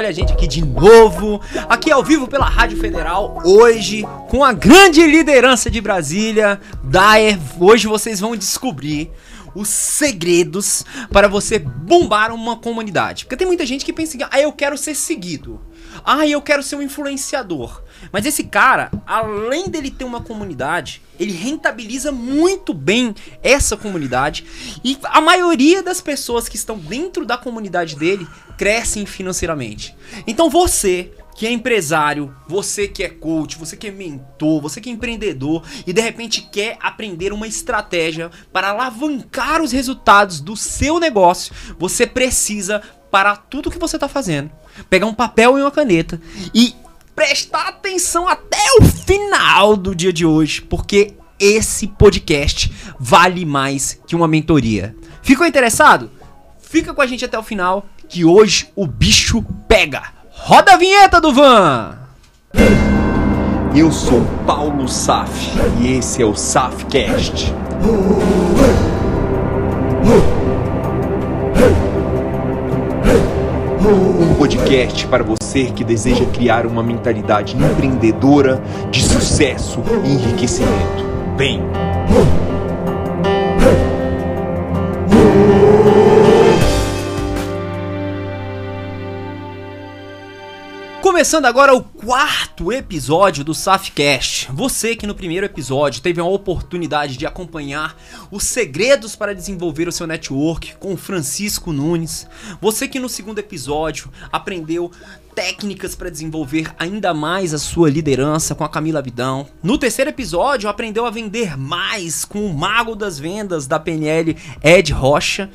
Olha a gente aqui de novo, aqui ao vivo pela Rádio Federal, hoje com a grande liderança de Brasília, Daer. Hoje vocês vão descobrir os segredos para você bombar uma comunidade. Porque tem muita gente que pensa que, ah, eu quero ser seguido. Ah, eu quero ser um influenciador. Mas esse cara, além dele ter uma comunidade, ele rentabiliza muito bem essa comunidade e a maioria das pessoas que estão dentro da comunidade dele crescem financeiramente. Então você que é empresário, você que é coach, você que é mentor, você que é empreendedor e de repente quer aprender uma estratégia para alavancar os resultados do seu negócio, você precisa parar tudo que você está fazendo, pegar um papel e uma caneta e prestar atenção até o final do dia de hoje, porque esse podcast vale mais que uma mentoria. Ficou interessado? Fica com a gente até o final, que hoje o bicho pega. Roda a vinheta do Van! Eu sou Paulo Saf e esse é o Safcast. Um podcast para você que deseja criar uma mentalidade empreendedora de sucesso e enriquecimento. Bem. Começando agora o quarto episódio do Safcast. Você que no primeiro episódio teve a oportunidade de acompanhar os segredos para desenvolver o seu network com Francisco Nunes. Você que no segundo episódio aprendeu técnicas para desenvolver ainda mais a sua liderança com a Camila Vidão. No terceiro episódio, aprendeu a vender mais com o mago das vendas da PNL Ed Rocha.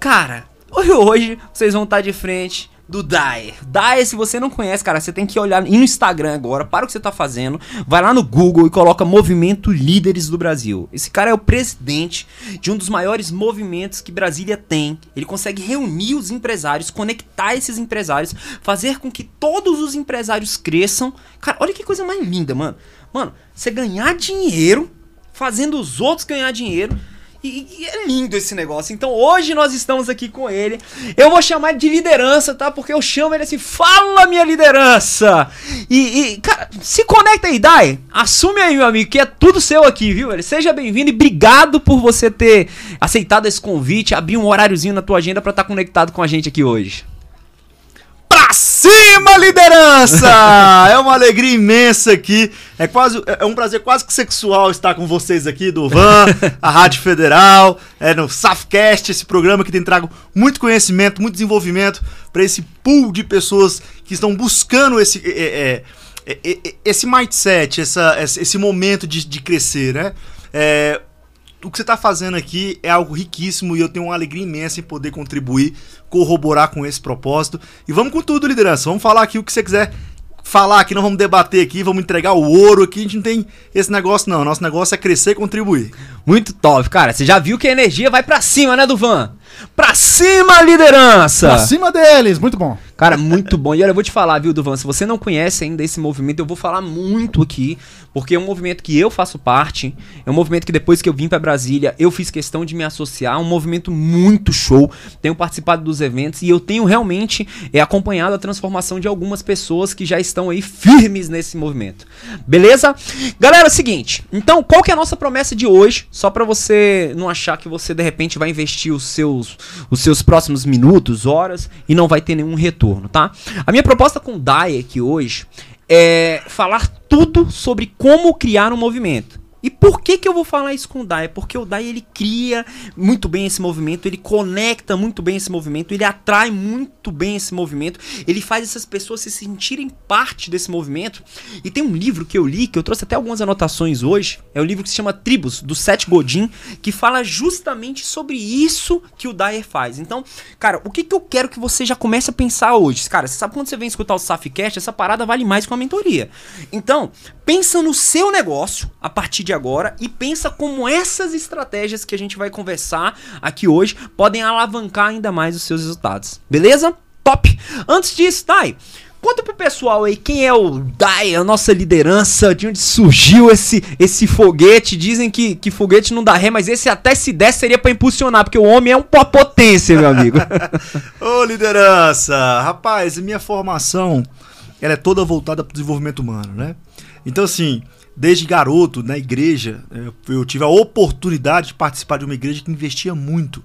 Cara, hoje vocês vão estar de frente do Dae. Dae, se você não conhece, cara, você tem que olhar no Instagram agora, para o que você tá fazendo, vai lá no Google e coloca Movimento Líderes do Brasil. Esse cara é o presidente de um dos maiores movimentos que Brasília tem. Ele consegue reunir os empresários, conectar esses empresários, fazer com que todos os empresários cresçam. Cara, olha que coisa mais linda, mano. Mano, você ganhar dinheiro fazendo os outros ganhar dinheiro e, e, é lindo esse negócio. Então hoje nós estamos aqui com ele. Eu vou chamar de liderança, tá? Porque eu chamo ele assim, fala minha liderança! E, e cara, se conecta aí, Dai. Assume aí, meu amigo, que é tudo seu aqui, viu? Ele seja bem-vindo e obrigado por você ter aceitado esse convite, abrir um horáriozinho na tua agenda para estar tá conectado com a gente aqui hoje. Pra cima, liderança! é uma alegria imensa aqui. É quase é um prazer quase que sexual estar com vocês aqui do Van, a Rádio Federal, é no Safcast, esse programa que tem trago muito conhecimento, muito desenvolvimento para esse pool de pessoas que estão buscando esse é, é, é, é esse mindset, essa, esse momento de, de crescer, né? É, o que você está fazendo aqui é algo riquíssimo e eu tenho uma alegria imensa em poder contribuir, corroborar com esse propósito. E vamos com tudo, liderança. Vamos falar aqui o que você quiser falar aqui, não vamos debater aqui, vamos entregar o ouro aqui. A gente não tem esse negócio, não. Nosso negócio é crescer e contribuir. Muito top, cara. Você já viu que a energia vai para cima, né, Duvan? Pra cima, liderança! Pra cima deles, muito bom. Cara, muito bom. E olha, eu vou te falar, viu, Duvan? Se você não conhece ainda esse movimento, eu vou falar muito aqui, porque é um movimento que eu faço parte. É um movimento que depois que eu vim para Brasília, eu fiz questão de me associar. É um movimento muito show. Tenho participado dos eventos e eu tenho realmente é, acompanhado a transformação de algumas pessoas que já estão aí firmes nesse movimento. Beleza? Galera, é o seguinte. Então, qual que é a nossa promessa de hoje? Só para você não achar que você de repente vai investir os seus, os seus próximos minutos, horas e não vai ter nenhum retorno tá? A minha proposta com o Dai aqui hoje é falar tudo sobre como criar um movimento. E por que, que eu vou falar isso com o Dai? Porque o Dai ele cria muito bem esse movimento, ele conecta muito bem esse movimento, ele atrai muito bem esse movimento, ele faz essas pessoas se sentirem parte desse movimento. E tem um livro que eu li, que eu trouxe até algumas anotações hoje, é um livro que se chama Tribos, do Seth Godin, que fala justamente sobre isso que o Dyer faz. Então, cara, o que, que eu quero que você já comece a pensar hoje? Cara, você sabe quando você vem escutar o Safcast, essa parada vale mais que uma mentoria. Então, pensa no seu negócio a partir de agora e pensa como essas estratégias que a gente vai conversar aqui hoje podem alavancar ainda mais os seus resultados. Beleza? Top! Antes disso, Thay, Conta pro pessoal aí quem é o Dai, a nossa liderança, de onde surgiu esse, esse foguete. Dizem que, que foguete não dá ré, mas esse até se der seria pra impulsionar, porque o homem é uma potência, meu amigo. Ô, liderança! Rapaz, minha formação ela é toda voltada para o desenvolvimento humano, né? Então, assim, desde garoto, na igreja, é, eu tive a oportunidade de participar de uma igreja que investia muito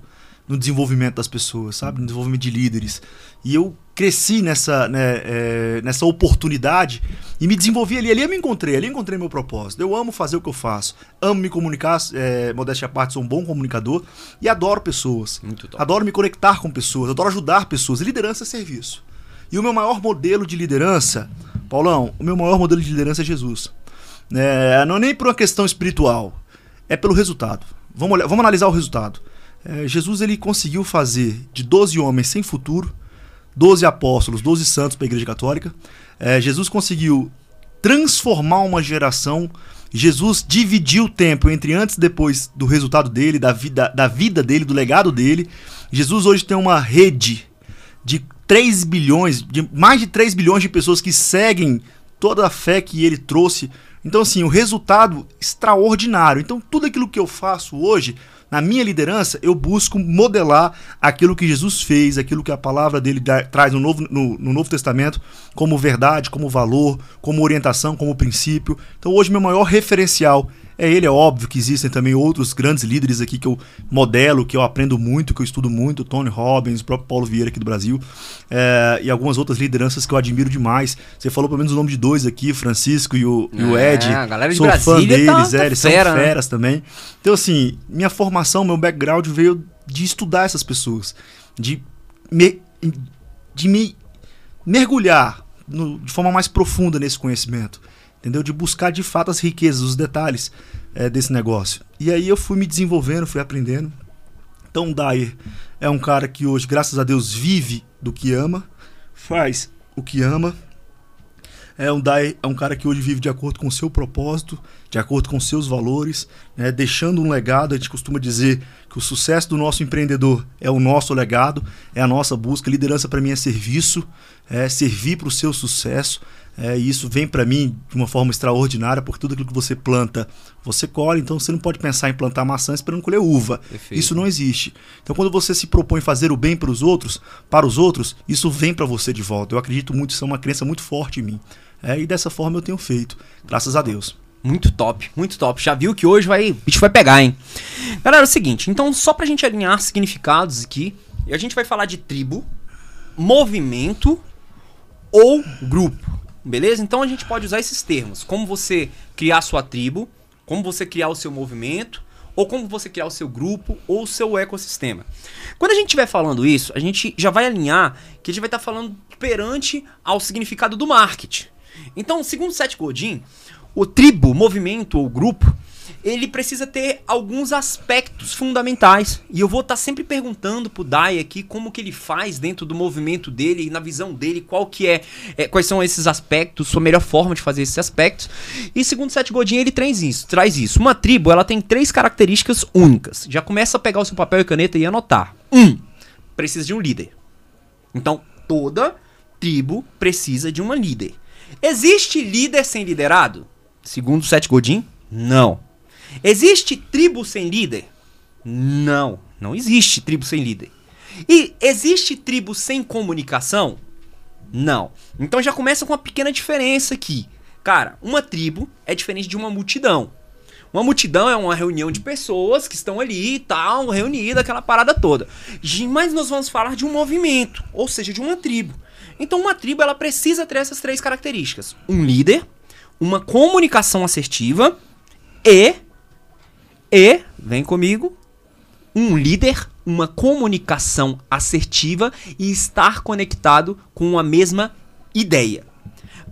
no desenvolvimento das pessoas, sabe? No desenvolvimento de líderes. E eu cresci nessa, né, é, nessa oportunidade e me desenvolvi ali. Ali eu me encontrei, ali eu encontrei meu propósito. Eu amo fazer o que eu faço, amo me comunicar, é, modéstia à parte, sou um bom comunicador e adoro pessoas. Muito top. Adoro me conectar com pessoas, adoro ajudar pessoas. Liderança é serviço. E o meu maior modelo de liderança, Paulão, o meu maior modelo de liderança é Jesus. É, não é nem por uma questão espiritual, é pelo resultado. Vamos, olhar, vamos analisar o resultado. É, Jesus ele conseguiu fazer de 12 homens sem futuro, 12 apóstolos, 12 santos para a Igreja Católica. É, Jesus conseguiu transformar uma geração. Jesus dividiu o tempo entre antes e depois do resultado dele, da vida, da vida dele, do legado dele. Jesus hoje tem uma rede de 3 bilhões, de mais de 3 bilhões de pessoas que seguem toda a fé que ele trouxe. Então, assim, o resultado extraordinário. Então, tudo aquilo que eu faço hoje, na minha liderança, eu busco modelar aquilo que Jesus fez, aquilo que a palavra dele dá, traz no Novo, no, no Novo Testamento, como verdade, como valor, como orientação, como princípio. Então, hoje, meu maior referencial é ele, é óbvio que existem também outros grandes líderes aqui que eu modelo, que eu aprendo muito, que eu estudo muito, Tony Robbins, o próprio Paulo Vieira aqui do Brasil, é, e algumas outras lideranças que eu admiro demais. Você falou pelo menos o nome de dois aqui, Francisco e o, e o É, Ed. a galera de Sou fã Brasília deles, tá- tá é, eles fera, são né? feras também. Então, assim, minha formação, meu background veio de estudar essas pessoas, de me, de me mergulhar no- de forma mais profunda nesse conhecimento, entendeu? De buscar de fato as riquezas, os detalhes é, desse negócio. E aí eu fui me desenvolvendo, fui aprendendo. Então o Dyer é um cara que hoje, graças a Deus, vive do que ama, faz o que ama. É um, Dyer é um cara que hoje vive de acordo com o seu propósito, de acordo com seus valores, né, deixando um legado. A gente costuma dizer que o sucesso do nosso empreendedor é o nosso legado, é a nossa busca. Liderança para mim é serviço, é servir para o seu sucesso. É, e isso vem para mim de uma forma extraordinária, porque tudo aquilo que você planta, você colhe. Então você não pode pensar em plantar maçã esperando colher uva. Perfeito. Isso não existe. Então quando você se propõe fazer o bem para os outros, para os outros, isso vem para você de volta. Eu acredito muito, isso é uma crença muito forte em mim. É, e dessa forma eu tenho feito, graças a Deus. Muito top, muito top. Já viu que hoje vai, o bicho vai pegar, hein? Galera, é o seguinte, então só pra gente alinhar significados aqui, a gente vai falar de tribo, movimento ou grupo, beleza? Então a gente pode usar esses termos, como você criar sua tribo, como você criar o seu movimento, ou como você criar o seu grupo ou o seu ecossistema. Quando a gente estiver falando isso, a gente já vai alinhar que a gente vai estar falando perante ao significado do marketing. Então, segundo Seth Godin, o tribo, movimento ou grupo, ele precisa ter alguns aspectos fundamentais. E eu vou estar sempre perguntando pro Dai aqui como que ele faz dentro do movimento dele e na visão dele, qual que é, é, quais são esses aspectos, sua melhor forma de fazer esses aspectos. E segundo Seth Godin, ele traz isso, traz isso. Uma tribo, ela tem três características únicas. Já começa a pegar o seu papel e caneta e anotar. Um, precisa de um líder. Então, toda tribo precisa de uma líder. Existe líder sem liderado? Segundo Seth Godin, não. Existe tribo sem líder? Não, não existe tribo sem líder. E existe tribo sem comunicação? Não. Então já começa com uma pequena diferença aqui. Cara, uma tribo é diferente de uma multidão. Uma multidão é uma reunião de pessoas que estão ali e tal, reunida, aquela parada toda. Mas nós vamos falar de um movimento, ou seja, de uma tribo. Então uma tribo ela precisa ter essas três características: um líder, uma comunicação assertiva e e vem comigo, um líder, uma comunicação assertiva e estar conectado com a mesma ideia.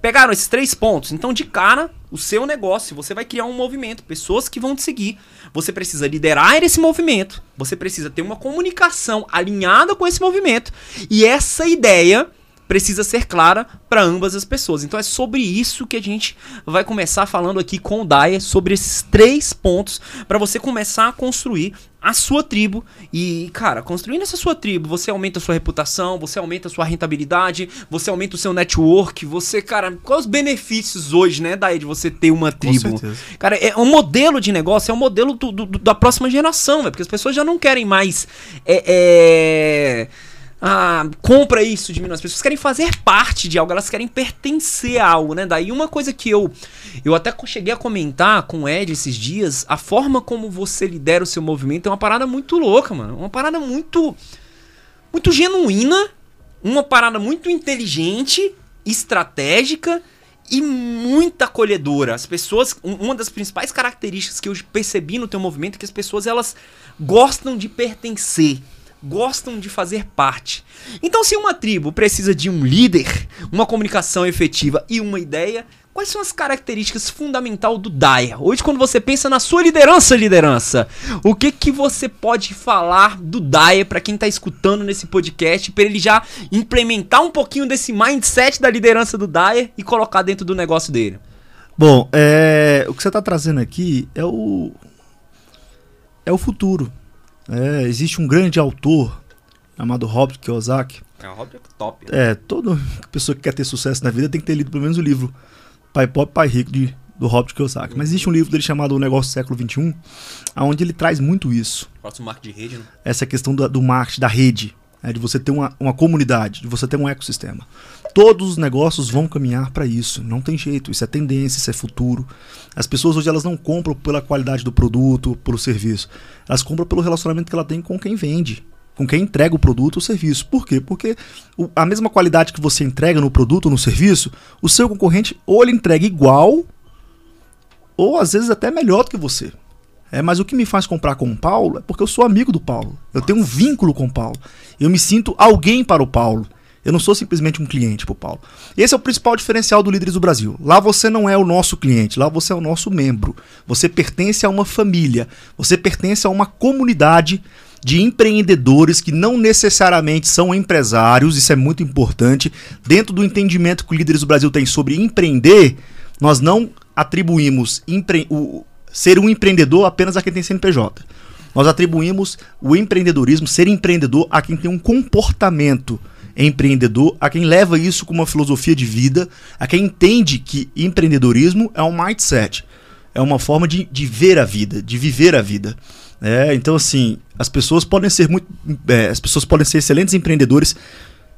Pegaram esses três pontos? Então, de cara, o seu negócio, você vai criar um movimento, pessoas que vão te seguir. Você precisa liderar esse movimento, você precisa ter uma comunicação alinhada com esse movimento, e essa ideia precisa ser clara para ambas as pessoas. Então é sobre isso que a gente vai começar falando aqui com o Daya, sobre esses três pontos para você começar a construir a sua tribo e, cara, construindo essa sua tribo, você aumenta a sua reputação, você aumenta a sua rentabilidade, você aumenta o seu network, você, cara, quais os benefícios hoje, né, daí de você ter uma tribo? Cara, é um modelo de negócio, é um modelo do- do- da próxima geração, velho, porque as pessoas já não querem mais é, é, ah, compra isso de mim, as pessoas querem fazer parte de algo, elas querem pertencer a algo, né? Daí uma coisa que eu eu até cheguei a comentar com o Ed esses dias, a forma como você lidera o seu movimento é uma parada muito louca, mano. Uma parada muito muito genuína, uma parada muito inteligente, estratégica e muito acolhedora. As pessoas, um- uma das principais características que eu percebi no teu movimento é que as pessoas elas gostam de pertencer, gostam de fazer parte. Então, se uma tribo precisa de um líder, uma comunicação efetiva e uma ideia, quais são as características fundamentais do Daya? Hoje, quando você pensa na sua liderança, liderança, o que que você pode falar do Daya para quem tá escutando nesse podcast, para ele já implementar um pouquinho desse mindset da liderança do Daya e colocar dentro do negócio dele? Bom, é, o que você está trazendo aqui é o é o futuro. É, existe um grande autor chamado Robert Kiyosaki. É o Robert top. É, toda pessoa que quer ter sucesso na vida tem que ter lido pelo menos o livro Pai Pobre, Pai Rico de, do Robert Kiyosaki. Mas existe um livro dele chamado O Negócio do Século XXI, onde ele traz muito isso. Marco de rede, né? essa questão do, do marketing, da rede, né, de você ter uma, uma comunidade, de você ter um ecossistema. Todos os negócios vão caminhar para isso, não tem jeito, isso é tendência, isso é futuro. As pessoas hoje elas não compram pela qualidade do produto, pelo serviço, elas compram pelo relacionamento que ela tem com quem vende, com quem entrega o produto ou serviço. Por quê? Porque o- a mesma qualidade que você entrega no produto ou no serviço, o seu concorrente ou ele entrega igual ou às vezes até melhor do que você. É, mas o que me faz comprar com o Paulo é porque eu sou amigo do Paulo. Eu tenho um vínculo com o Paulo. Eu me sinto alguém para o Paulo. Eu não sou simplesmente um cliente para o Paulo. Esse é o principal diferencial do Líderes do Brasil. Lá você não é o nosso cliente, lá você é o nosso membro. Você pertence a uma família, você pertence a uma comunidade de empreendedores que não necessariamente são empresários, isso é muito importante. Dentro do entendimento que o Líderes do Brasil tem sobre empreender, nós não atribuímos empre- o- ser um empreendedor apenas a quem tem CNPJ. Nós atribuímos o empreendedorismo, ser empreendedor, a quem tem um comportamento empreendedor, a quem leva isso como uma filosofia de vida, a quem entende que empreendedorismo é um mindset, é uma forma de, de ver a vida, de viver a vida. É, então, assim, as pessoas podem ser muito. é, as pessoas podem ser excelentes empreendedores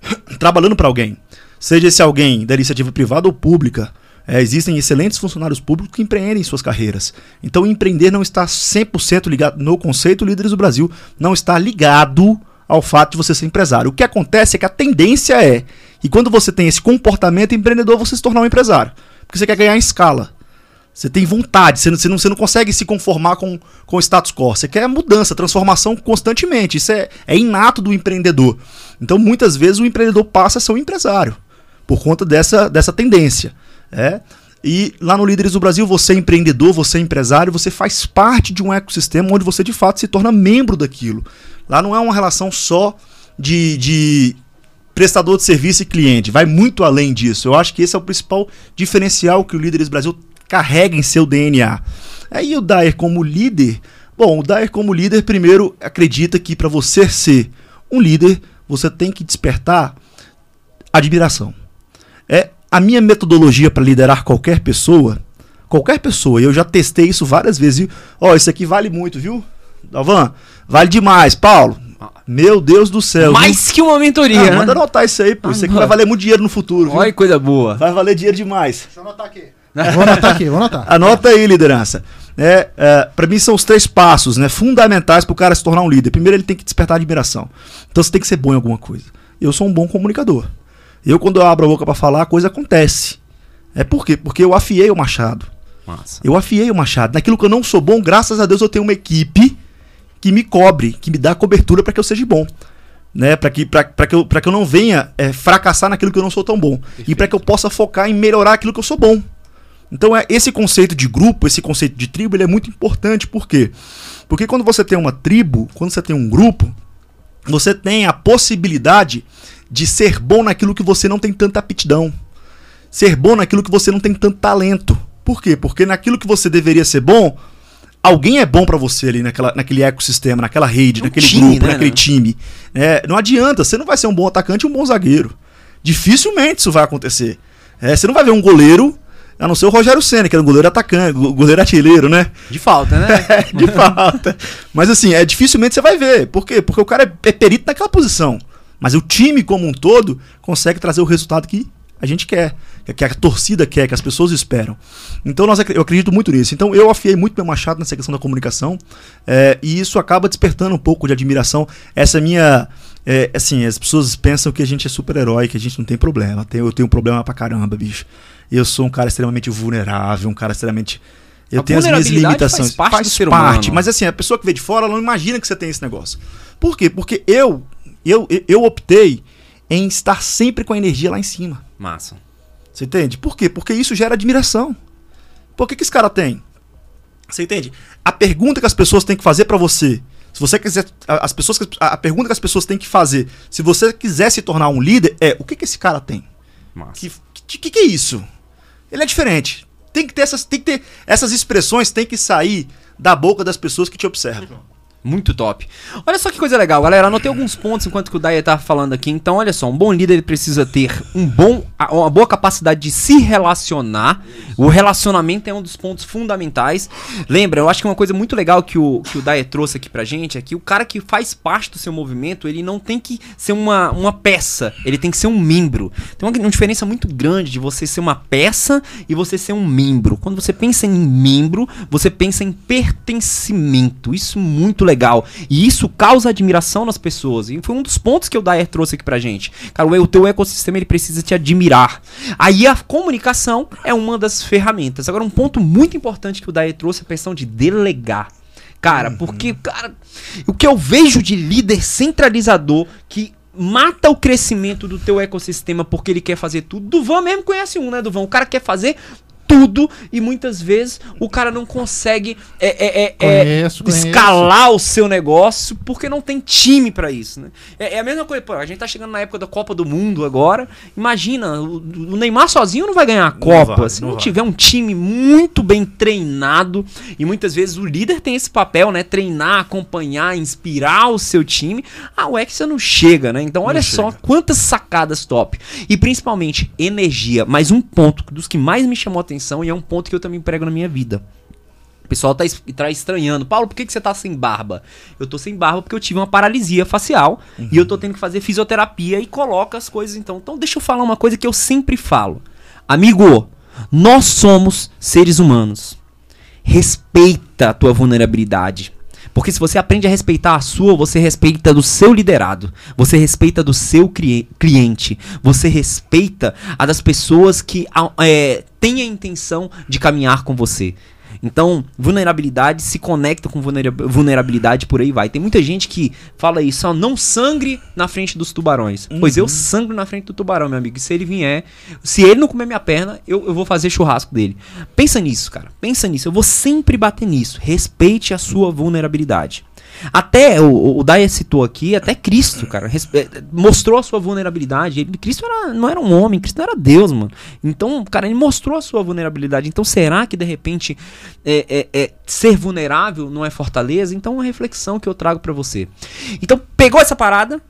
trabalhando para alguém. Seja esse alguém da iniciativa privada ou pública. É, existem excelentes funcionários públicos que empreendem suas carreiras. Então, empreender não está 100% ligado no conceito Líderes do Brasil, não está ligado ao fato de você ser empresário. O que acontece é que a tendência é que quando você tem esse comportamento empreendedor, você se tornar um empresário. Porque você quer ganhar em escala. Você tem vontade, você não, você não, você não consegue se conformar com, com o status quo. Você quer mudança, transformação constantemente. Isso é, é inato do empreendedor. Então, muitas vezes, o empreendedor passa a ser um empresário por conta dessa, dessa tendência. É? E lá no Líderes do Brasil, você é empreendedor, você é empresário, você faz parte de um ecossistema onde você de fato se torna membro daquilo. Lá não é uma relação só de, de prestador de serviço e cliente, vai muito além disso. Eu acho que esse é o principal diferencial que o Líderes Brasil carrega em seu DNA. Aí o Daer como líder, bom, o Daer como líder primeiro acredita que para você ser um líder, você tem que despertar admiração. A minha metodologia para liderar qualquer pessoa, qualquer pessoa, e eu já testei isso várias vezes. Ó, isso aqui vale muito, viu? Dalvan, vale demais, Paulo. Meu Deus do céu. Mais que uma mentoria, viu? Ah, né? manda anotar isso aí, pô. Ah, Isso aqui mano. vai valer muito dinheiro no futuro, viu? Olha que coisa boa. Vai valer dinheiro demais. Deixa eu anotar aqui. Vou anotar aqui, vou anotar. Anota aí, liderança. É, é, para mim são os três passos né, fundamentais para o cara se tornar um líder. Primeiro, ele tem que despertar admiração. Então você tem que ser bom em alguma coisa. Eu sou um bom comunicador. Eu, quando eu abro a boca para falar, a coisa acontece. É por quê? Porque eu afiei o machado. Massa. Eu afiei o machado. Naquilo que eu não sou bom, graças a Deus eu tenho uma equipe que me cobre, que me dá cobertura para que eu seja bom. Né, para que, pra, pra que, eu, que eu não venha é, fracassar naquilo que eu não sou tão bom. E para que eu possa focar em melhorar aquilo que eu sou bom. Então, é, esse conceito de grupo, esse conceito de tribo, ele é muito importante. Por quê? Porque quando você tem uma tribo, quando você tem um grupo, você tem a possibilidade de ser bom naquilo que você não tem tanta aptidão. Ser bom naquilo que você não tem tanto talento. Por quê? Porque naquilo que você deveria ser bom, alguém é bom pra você ali naquela, naquele ecossistema, naquela rede, Um naquele time, grupo, né, naquele né? time. É, não adianta, você não vai ser um bom atacante e um bom zagueiro. Dificilmente isso vai acontecer. É, você não vai ver um goleiro, a não ser o Rogério Senna, que era um goleiro atacante, go- goleiro artilheiro, né? De falta, né? É, de falta. Mas assim, é dificilmente você vai ver. Por quê? Porque o cara é, é perito naquela posição. Mas o time como um todo consegue trazer o resultado que a gente quer, que a torcida quer, que as pessoas esperam. Então nós, eu acredito muito nisso. Então eu afiei muito meu machado nessa questão da comunicação é, e isso acaba despertando um pouco de admiração. Essa minha é, assim, as pessoas pensam que a gente é super-herói, que a gente não tem problema. Eu tenho um problema pra caramba, bicho. Eu sou um cara extremamente vulnerável, um cara extremamente. Eu A tenho as minhas limitações. faz parte do ser parte, humano. mas assim, a pessoa que vê de fora, ela não imagina que você tem esse negócio. Por quê? Porque eu, eu, eu optei em estar sempre com a energia lá em cima. Massa. Você entende? Por quê? Porque isso gera admiração. Por que, que esse cara tem? Você entende? A pergunta que as pessoas têm que fazer pra você, se você quiser, as pessoas, a pergunta que as pessoas têm que fazer, se você quiser se tornar um líder, é o que, que esse cara tem? Massa. Que, que, que, que é isso? Ele é diferente. Tem que ter essas, tem que ter essas expressões, tem que sair da boca das pessoas que te observam. Muito top. Olha só que coisa legal, galera. Anotei alguns pontos enquanto que o Daya tá falando aqui. Então, olha só, um bom líder ele precisa ter um bom, uma boa capacidade de se relacionar. O relacionamento é um dos pontos fundamentais. Lembra, eu acho que uma coisa muito legal que o, que o Daya trouxe aqui pra gente é que o cara que faz parte do seu movimento, ele não tem que ser uma, uma peça, ele tem que ser um membro. Tem uma, uma diferença muito grande de você ser uma peça e você ser um membro. Quando você pensa em membro, você pensa em pertencimento. Isso muito legal. E isso causa admiração nas pessoas. E foi um dos pontos que o Dyer trouxe aqui pra gente. Cara, o, teu ecossistema ele precisa te admirar. Aí a comunicação é uma das ferramentas. Agora, um ponto muito importante que o Dyer trouxe é a questão de delegar. Cara, porque, cara, o que eu vejo de líder centralizador que mata o crescimento do teu ecossistema porque ele quer fazer tudo. Duvan mesmo conhece um, né, Duvan? O cara quer fazer tudo e muitas vezes o cara não consegue é, é, é, é, Conheço, conheço. escalar o seu negócio porque não tem time pra isso, né? É, é a mesma coisa, pô, a gente tá chegando na época da Copa do Mundo agora. Imagina, o, o Neymar sozinho não vai ganhar a Copa. vai, se não não, tiver um time muito bem treinado e muitas vezes o líder tem esse papel, né? Treinar, acompanhar, inspirar o seu time. A Hexa não chega, né? Então olha só quantas sacadas top. E principalmente energia. Mais um ponto dos que mais me chamou a atenção e é um ponto que eu também prego na minha vida. O pessoal tá, tá estranhando. Paulo, por que, que você tá sem barba? Eu tô sem barba porque eu tive uma paralisia facial e eu tô tendo que fazer fisioterapia e coloca as coisas então. Então deixa eu falar uma coisa que eu sempre falo. Amigo, nós somos seres humanos. Respeita a tua vulnerabilidade. Porque se você aprende a respeitar a sua, você respeita do seu liderado, você respeita do seu cliente, você respeita a das pessoas que é, têm a intenção de caminhar com você. Então, vulnerabilidade se conecta com vulnera- vulnerabilidade por aí vai. Tem muita gente que fala isso, ó, não sangre na frente dos tubarões. Pois eu sangro na frente do tubarão, meu amigo. E se ele vier, se ele não comer minha perna, eu, eu vou fazer churrasco dele. Pensa nisso, cara. Pensa nisso. Eu vou sempre bater nisso. Respeite a sua vulnerabilidade. Até o, o Daya citou aqui, até Cristo, cara, eh, mostrou a sua vulnerabilidade. Ele, Cristo era- não era um homem, Cristo não era Deus, mano. Então, cara, ele mostrou a sua vulnerabilidade. Então, será que de repente é, é- é ser vulnerável não é fortaleza? Então, uma reflexão que eu trago pra você. Então, pegou essa parada,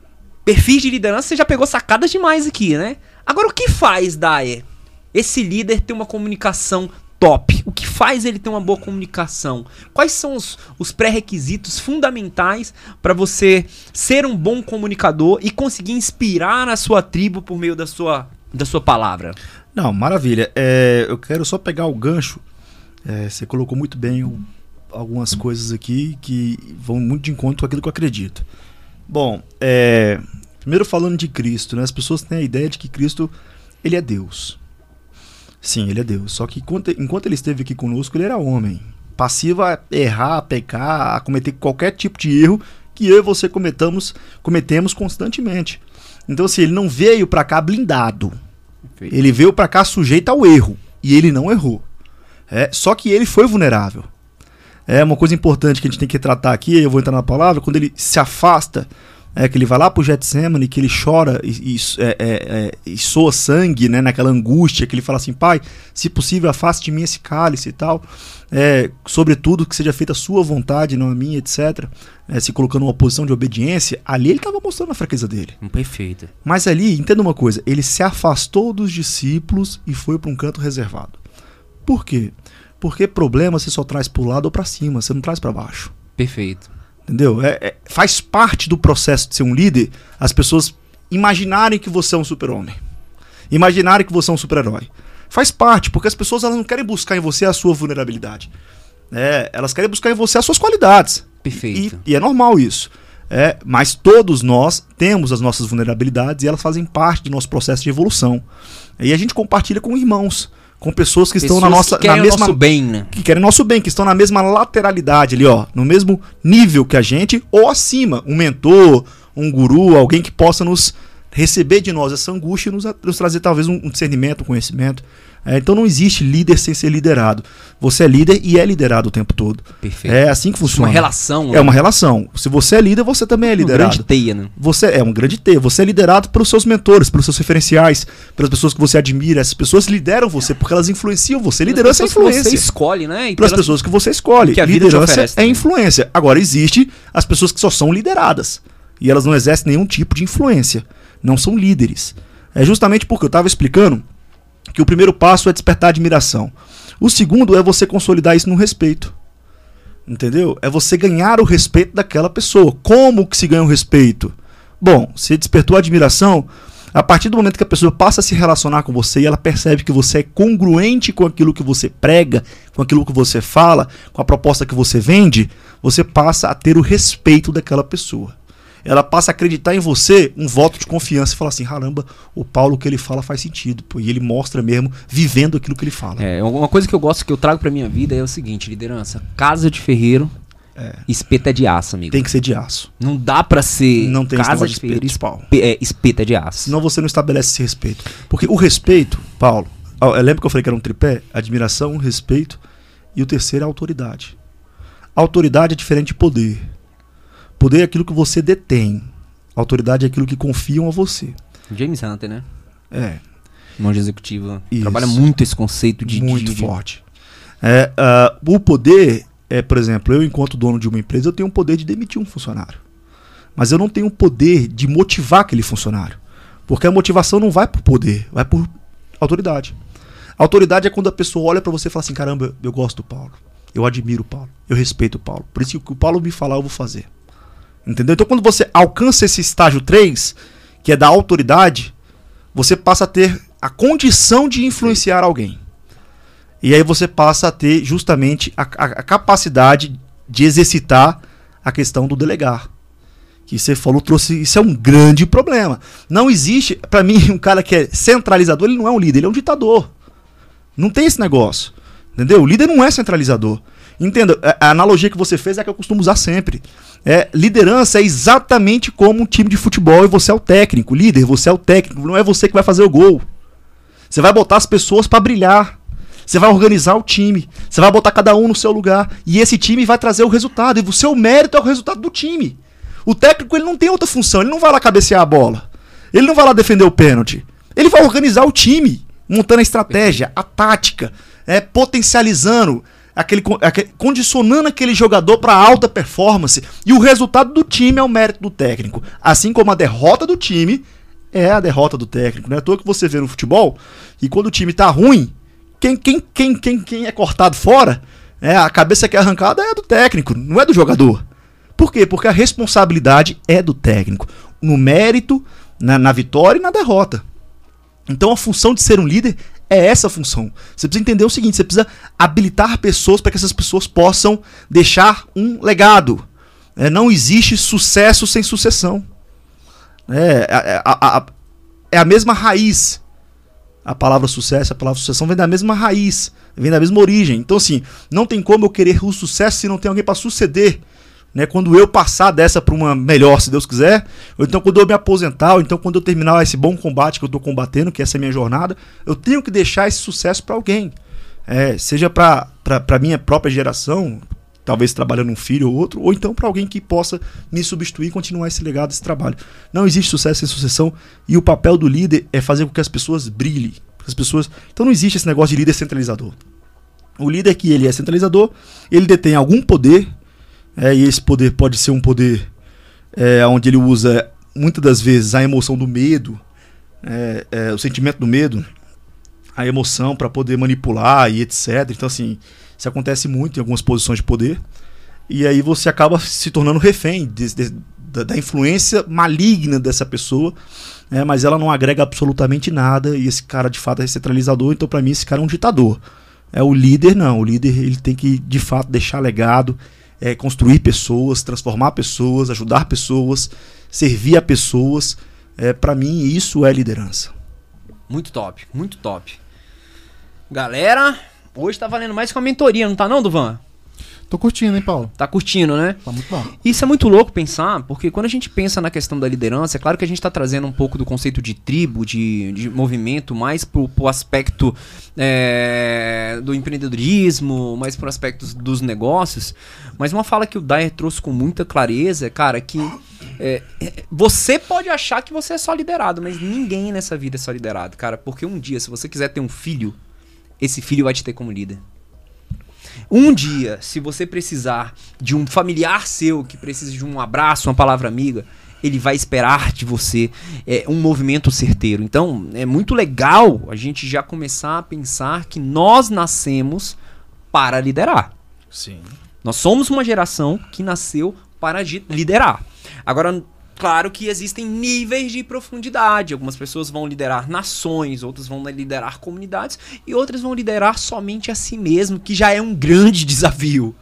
perfis de liderança, você já pegou sacadas demais aqui, né? Agora, o que faz, Daya, esse líder ter uma comunicação top? O que faz ele ter uma boa comunicação? Quais são os, os pré-requisitos fundamentais para você ser um bom comunicador e conseguir inspirar a sua tribo por meio da sua, da sua palavra? Não, maravilha. É, eu quero só pegar o gancho. É, você colocou muito bem o- algumas coisas aqui que vão muito de encontro com aquilo que eu acredito. Bom, é, primeiro falando de Cristo, né? As pessoas têm a ideia de que Cristo ele é Deus. Sim, ele é Deus. Só que enquanto, enquanto ele esteve aqui conosco, ele era homem. Passivo a errar, a pecar, a cometer qualquer tipo de erro que eu e você cometamos, cometemos constantemente. Então, assim, ele não veio pra cá blindado. Ele veio pra cá sujeito ao erro. E ele não errou. É, só que ele foi vulnerável. É uma coisa importante que a gente tem que tratar aqui, eu vou entrar na palavra, quando ele se afasta É que ele vai lá pro Getsemane, que ele chora e, e, é, é, é, e soa sangue, né? Naquela angústia, que ele fala assim, pai, se possível, afaste de mim esse cálice e tal. É, sobretudo que seja feita a sua vontade, não a minha, etc. É, se colocando uma posição de obediência, ali ele estava mostrando a fraqueza dele. Perfeito. Mas ali, entenda uma coisa, ele se afastou dos discípulos e foi para um canto reservado. Por quê? Porque problema você só traz para o lado ou para cima, você não traz para baixo. Perfeito. Entendeu? É, é, faz parte do processo de ser um líder as pessoas imaginarem que você é um super-homem. Imaginarem que você é um super-herói. Faz parte, porque as pessoas elas não querem buscar em você a sua vulnerabilidade. É, elas querem buscar em você as suas qualidades. Perfeito. E, e é normal isso. É, mas todos nós temos as nossas vulnerabilidades e elas fazem parte do nosso processo de evolução. E a gente compartilha com irmãos com pessoas que pessoas estão na nossa que querem na mesma nosso bem, né? que querem nosso bem, que estão na mesma lateralidade ali, ó, no mesmo nível que a gente ou acima, um mentor, um guru, alguém que possa nos receber de nós essa angústia e nos, nos trazer talvez um, um discernimento, um conhecimento. É, então não existe líder sem ser liderado. Você é líder e é liderado o tempo todo. Perfeito. É assim que funciona. Uma relação. É uma relação. Se você é líder, você também é Uma liderado. grande teia, né? Você é um grande T. Você é liderado pelos seus mentores, pelos seus referenciais, pelas pessoas que você admira. Essas pessoas lideram você porque elas influenciam você. Liderança é pessoas que influência. Você escolhe, né? E Pelas pelas- pessoas que você escolhe. que a vida Liderança oferece é influência. Agora, existe as pessoas que só são lideradas. E elas não exercem nenhum tipo de influência. Não são líderes. É justamente porque eu estava explicando que o primeiro passo é despertar admiração. O segundo é você consolidar isso no respeito. Entendeu? É você ganhar o respeito daquela pessoa. Como que se ganha o respeito? Bom, você despertou a admiração, a partir do momento que a pessoa passa a se relacionar com você e ela percebe que você é congruente com aquilo que você prega, com aquilo que você fala, com a proposta que você vende, você passa a ter o respeito daquela pessoa. Ela passa a acreditar em você um voto de confiança e fala assim: caramba, o Paulo que ele fala faz sentido. Pô, e ele mostra mesmo vivendo aquilo que ele fala. É, uma coisa que eu gosto que eu trago pra minha vida é o seguinte, liderança. Casa de ferreiro, espeta de aço, amigo. Tem que ser de aço. Não dá pra ser Não tem casa de de ferreiro, espeto de pau. espe- é, espeta de aço. Senão você não estabelece esse respeito. Porque o respeito, Paulo, lembra que eu falei que era um tripé? Admiração, respeito e o terceiro é autoridade. Autoridade é diferente de poder. Poder é aquilo que você detém. Autoridade é aquilo que confiam a você. James Hunter, né? É, Monge executivo. Isso. Trabalha muito esse conceito de... muito de- forte. É, ah, o poder é, por exemplo, eu enquanto dono de uma empresa, eu tenho o poder de demitir um funcionário. Mas eu não tenho o poder de motivar aquele funcionário. Porque a motivação não vai por poder, vai por autoridade. A autoridade é quando a pessoa olha pra você e fala assim: caramba, eu gosto do Paulo. Eu admiro o Paulo. Eu respeito o Paulo. Por isso que o que o Paulo me falar, eu vou fazer. Entendeu? Então, quando você alcança esse estágio 3, que é da autoridade, você passa a ter a condição de influenciar alguém. E aí você passa a ter justamente a, a- a capacidade de exercitar a questão do delegar. Que você falou, trouxe. Isso é um grande problema. Não existe, pra mim, um cara que é centralizador, ele não é um líder, ele é um ditador. Não tem esse negócio. Entendeu? O líder não é centralizador. Entenda, a analogia que você fez é a que eu costumo usar sempre. É, liderança é exatamente como um time de futebol e você é o técnico. Líder, você é o técnico, não é você que vai fazer o gol. Você vai botar as pessoas pra brilhar. Você vai organizar o time. Você vai botar cada um no seu lugar. E esse time vai trazer o resultado. E o seu mérito é o resultado do time. O técnico ele não tem outra função. Ele não vai lá cabecear a bola. Ele não vai lá defender o pênalti. Ele vai organizar o time, montando a estratégia, a tática, é, potencializando, aquele, con- aque- condicionando aquele jogador para alta performance. E o resultado do time é o mérito do técnico. Assim como a derrota do time é a derrota do técnico. Não é toa que você vê no futebol e quando o time tá ruim, quem, quem, quem, quem, quem é cortado fora, é, a cabeça que é arrancada é do técnico, não é do jogador. Por quê? Porque a responsabilidade é do técnico. No mérito, na, na vitória e na derrota. Então a função de ser um líder é essa função. Você precisa entender o seguinte: você precisa habilitar pessoas para que essas pessoas possam deixar um legado. É, não existe sucesso sem sucessão. É, a- a- a- é a mesma raiz. A palavra sucesso, a palavra sucessão vem da mesma raiz, vem da mesma origem. Então, assim, não tem como eu querer o sucesso se não tem alguém para suceder. Né? Quando eu passar dessa para uma melhor, se Deus quiser, ou então quando eu me aposentar, ou então quando eu terminar esse bom combate que eu estou combatendo, que essa é a minha jornada, eu tenho que deixar esse sucesso para alguém. É, seja para a minha própria geração, talvez trabalhando um filho ou outro, ou então para alguém que possa me substituir e continuar esse legado, esse trabalho. Não existe sucesso sem sucessão e o papel do líder é fazer com que as pessoas brilhem. As pessoas, então não existe esse negócio de líder centralizador. O líder que ele é centralizador, ele detém algum poder, é, e esse poder pode ser um poder é, onde ele usa muitas das vezes a emoção do medo, é, é, o sentimento do medo, a emoção para poder manipular e etc. Então, assim, isso acontece muito em algumas posições de poder. E aí você acaba se tornando refém de, de, da, da, influência maligna dessa pessoa, né? mas ela não agrega absolutamente nada. E esse cara de fato é centralizador, então para mim esse cara é um ditador. É o líder não, o líder ele tem que de fato deixar legado, é, construir pessoas, transformar pessoas, ajudar pessoas, servir a pessoas. É, para mim isso é liderança. Muito top, muito top. Galera, hoje tá valendo mais que uma mentoria, não tá não, Duvan? Tô curtindo, hein, Paulo? Tá curtindo, né? Tá muito bom. Isso é muito louco pensar, porque quando a gente pensa na questão da liderança, é claro que a gente tá trazendo um pouco do conceito de tribo, de, de movimento, mais pro, pro aspecto é, do empreendedorismo, mais pro aspecto dos negócios. Mas uma fala que o Dyer trouxe com muita clareza, cara, que é, você pode achar que você é só liderado, mas ninguém nessa vida é só liderado, cara. Porque um dia, se você quiser ter um filho, esse filho vai te ter como líder. Um dia, se você precisar de um familiar seu que precisa de um abraço, uma palavra amiga, ele vai esperar de você é, um movimento certeiro. Então, é muito legal a gente já começar a pensar que nós nascemos para liderar. Sim. Nós somos uma geração que nasceu para liderar. Agora, Claro que existem níveis de profundidade. Algumas pessoas vão liderar nações, outras vão liderar comunidades e outras vão liderar somente a si mesmo, que já é um grande desafio.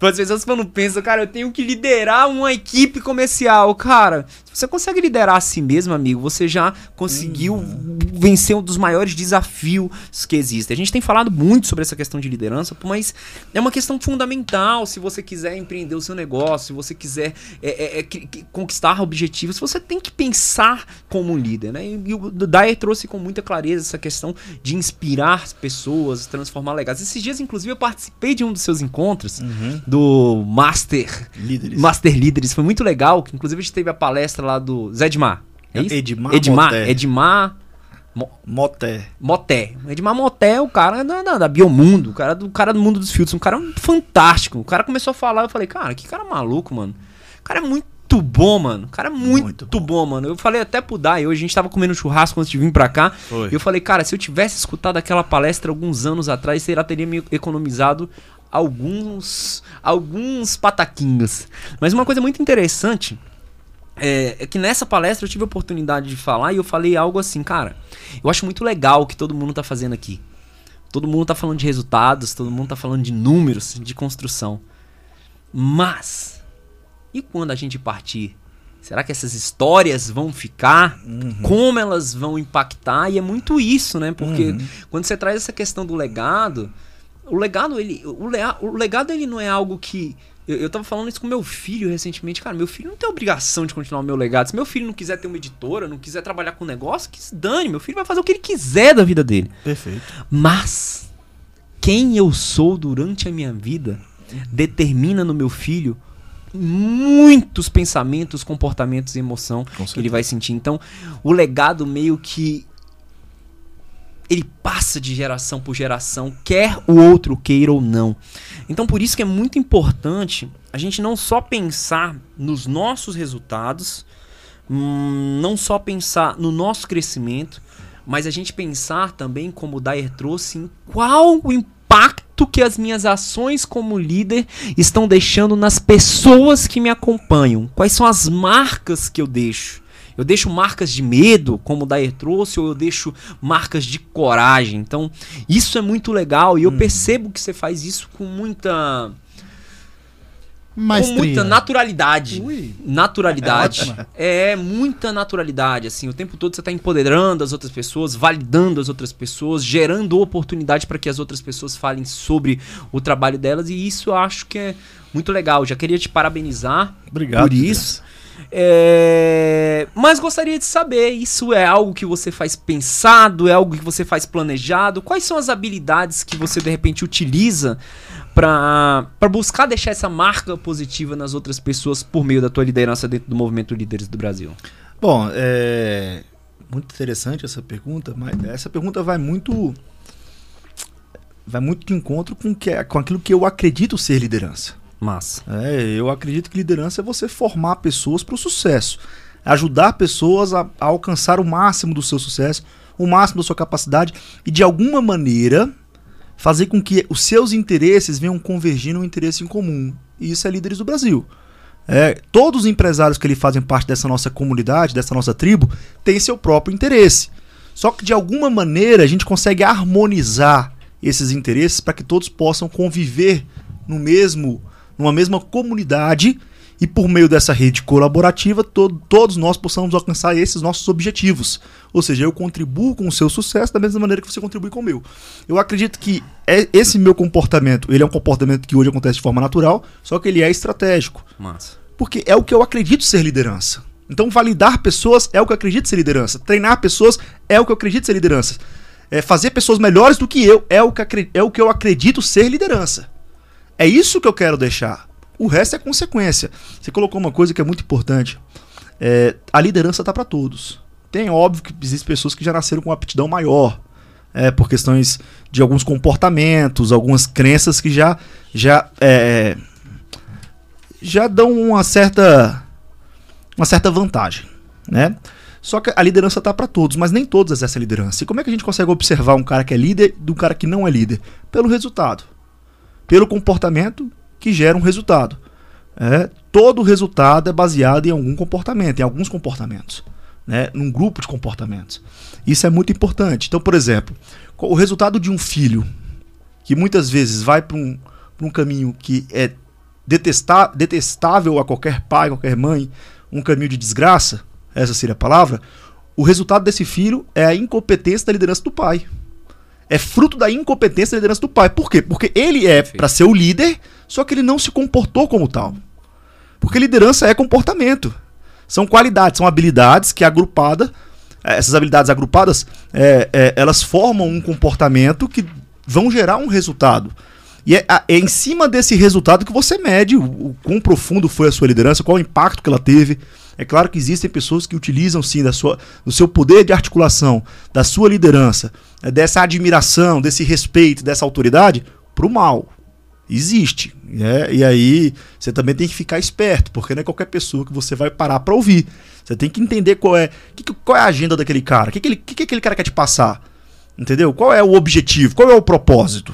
As pessoas quando pensam, cara, eu tenho que liderar uma equipe comercial, cara, você consegue liderar a si mesmo, amigo, você já conseguiu vencer um dos maiores desafios que existem. A gente tem falado muito sobre essa questão de liderança, mas é uma questão fundamental se você quiser empreender o seu negócio, se você quiser é, é, é, conquistar objetivos, você tem que pensar como um líder, né? E, e o Dyer trouxe com muita clareza essa questão de inspirar pessoas, transformar legais. Esses dias, inclusive, eu participei de um dos seus encontros uhum. do Master Líderes. Master Líderes. Foi muito legal, inclusive a gente teve a palestra lá do Zé Edmar. É isso? Edmar Edmar. Moté. Edmar. Moté. Moté. Edmar Moté é o cara da, da, da, Biomundo, o cara do, cara do mundo dos filtros, um cara fantástico. O cara começou a falar, eu falei, cara, que cara maluco, mano. O cara é muito bom, mano. O cara é muito, muito bom. bom. mano. Eu falei até pro Dai, hoje a gente tava comendo churrasco antes de vir pra cá. Foi. E eu falei, cara, se eu tivesse escutado aquela palestra alguns anos atrás, você já teria me economizado alguns alguns pataquinhos. Mas uma coisa muito interessante é, é, que nessa palestra eu tive a oportunidade de falar e eu falei algo assim, cara. Eu acho muito legal o que todo mundo tá fazendo aqui. Todo mundo tá falando de resultados, todo mundo tá falando de números, de construção. Mas, e quando a gente partir? Será que essas histórias vão ficar? Uhum. Como elas vão impactar? E é muito isso, né? Porque uhum. quando você traz essa questão do legado, o legado, ele, o, le, o legado ele não é algo que eu, eu tava falando isso com meu filho recentemente. Cara, meu filho não tem obrigação de continuar o meu legado. Se meu filho não quiser ter uma editora, não quiser trabalhar com negócio, que se dane. Meu filho vai fazer o que ele quiser da vida dele. Perfeito. Mas, quem eu sou durante a minha vida determina no meu filho muitos pensamentos, comportamentos e emoção que ele vai sentir. Então, o legado meio que ele passa de geração por geração, quer o outro queira ou não. Então por isso que é muito importante a gente não só pensar nos nossos resultados, hum, não só pensar no nosso crescimento, mas a gente pensar também, como o Dyer trouxe, em qual o impacto que as minhas ações como líder estão deixando nas pessoas que me acompanham. Quais são as marcas que eu deixo? Eu deixo marcas de medo, como o Daer trouxe, ou eu deixo marcas de coragem. Então, isso é muito legal e eu hum. percebo que você faz isso com muita. Maestria. Com muita naturalidade. Ui. Naturalidade. É, é, muita naturalidade. Assim, o tempo todo você está empoderando as outras pessoas, validando as outras pessoas, gerando oportunidade para que as outras pessoas falem sobre o trabalho delas. E isso eu acho que é muito legal. Já queria te parabenizar Obrigado, por isso. É... Mas gostaria de saber, isso é algo que você faz pensado, é algo que você faz planejado? Quais são as habilidades que você de repente utiliza pra buscar deixar essa marca positiva nas outras pessoas por meio da tua liderança dentro do movimento Líderes do Brasil? Bom, é muito interessante essa pergunta, mas essa pergunta vai muito vai muito de encontro com, que, é, com aquilo que eu acredito ser liderança. Massa. É, eu acredito que liderança é você formar pessoas para o sucesso, ajudar pessoas a, a alcançar o máximo do seu sucesso, o máximo da sua capacidade e de alguma maneira fazer com que os seus interesses venham convergir num interesse em comum. E isso é líderes do Brasil. É, todos os empresários que ele fazem parte dessa nossa comunidade, dessa nossa tribo, têm seu próprio interesse. Só que de alguma maneira a gente consegue harmonizar esses interesses para que todos possam conviver no mesmo, numa mesma comunidade e por meio dessa rede colaborativa to todos nós possamos alcançar esses nossos objetivos. Ou seja, eu contribuo com o seu sucesso da mesma maneira que você contribui com o meu. Eu acredito que é esse meu comportamento, ele é um comportamento que hoje acontece de forma natural, só que ele é estratégico. Massa. Porque é o que eu acredito ser liderança. Então, validar pessoas é o que eu acredito ser liderança. Treinar pessoas é o que eu acredito ser liderança. É fazer pessoas melhores do que eu é o que, é o que eu acredito ser liderança. É isso que eu quero deixar. O resto é consequência. Você colocou uma coisa que é muito importante. É, a liderança está para todos. Tem óbvio que existem pessoas que já nasceram com uma aptidão maior, é, por questões de alguns comportamentos, algumas crenças que já já é, já dão uma certa uma certa vantagem, né? Só que a liderança tá para todos, mas nem todos exercem liderança. E como é que a gente consegue observar um cara que é líder do cara que não é líder? Pelo resultado. Pelo comportamento que gera um resultado. É, todo resultado é baseado em algum comportamento, em alguns comportamentos, né, num grupo de comportamentos. Isso é muito importante. Então, por exemplo, o resultado de um filho que muitas vezes vai para um, um caminho que é detestável a qualquer pai, qualquer mãe, um caminho de desgraça, essa seria a palavra, o resultado desse filho é a incompetência da liderança do pai. É fruto da incompetência da liderança do pai. Por quê? Porque ele é para ser o líder, só que ele não se comportou como tal. Porque liderança é comportamento. São qualidades, são habilidades que agrupada, eh, essas habilidades agrupadas, é, é, elas formam um comportamento que vão gerar um resultado. E é, é, em cima desse resultado que você mede o, o quão profundo foi a sua liderança, qual o impacto que ela teve. É claro que existem pessoas que utilizam sim da sua, do seu poder de articulação, da sua liderança, dessa admiração, desse respeito, dessa autoridade para o mal. Existe. Né? E aí você também tem que ficar esperto, porque não é qualquer pessoa que você vai parar para ouvir. Você tem que entender qual é, que, qual é a agenda daquele cara, o que, que, ele, que, que aquele cara quer te passar. Entendeu? Qual é o objetivo? Qual é o propósito?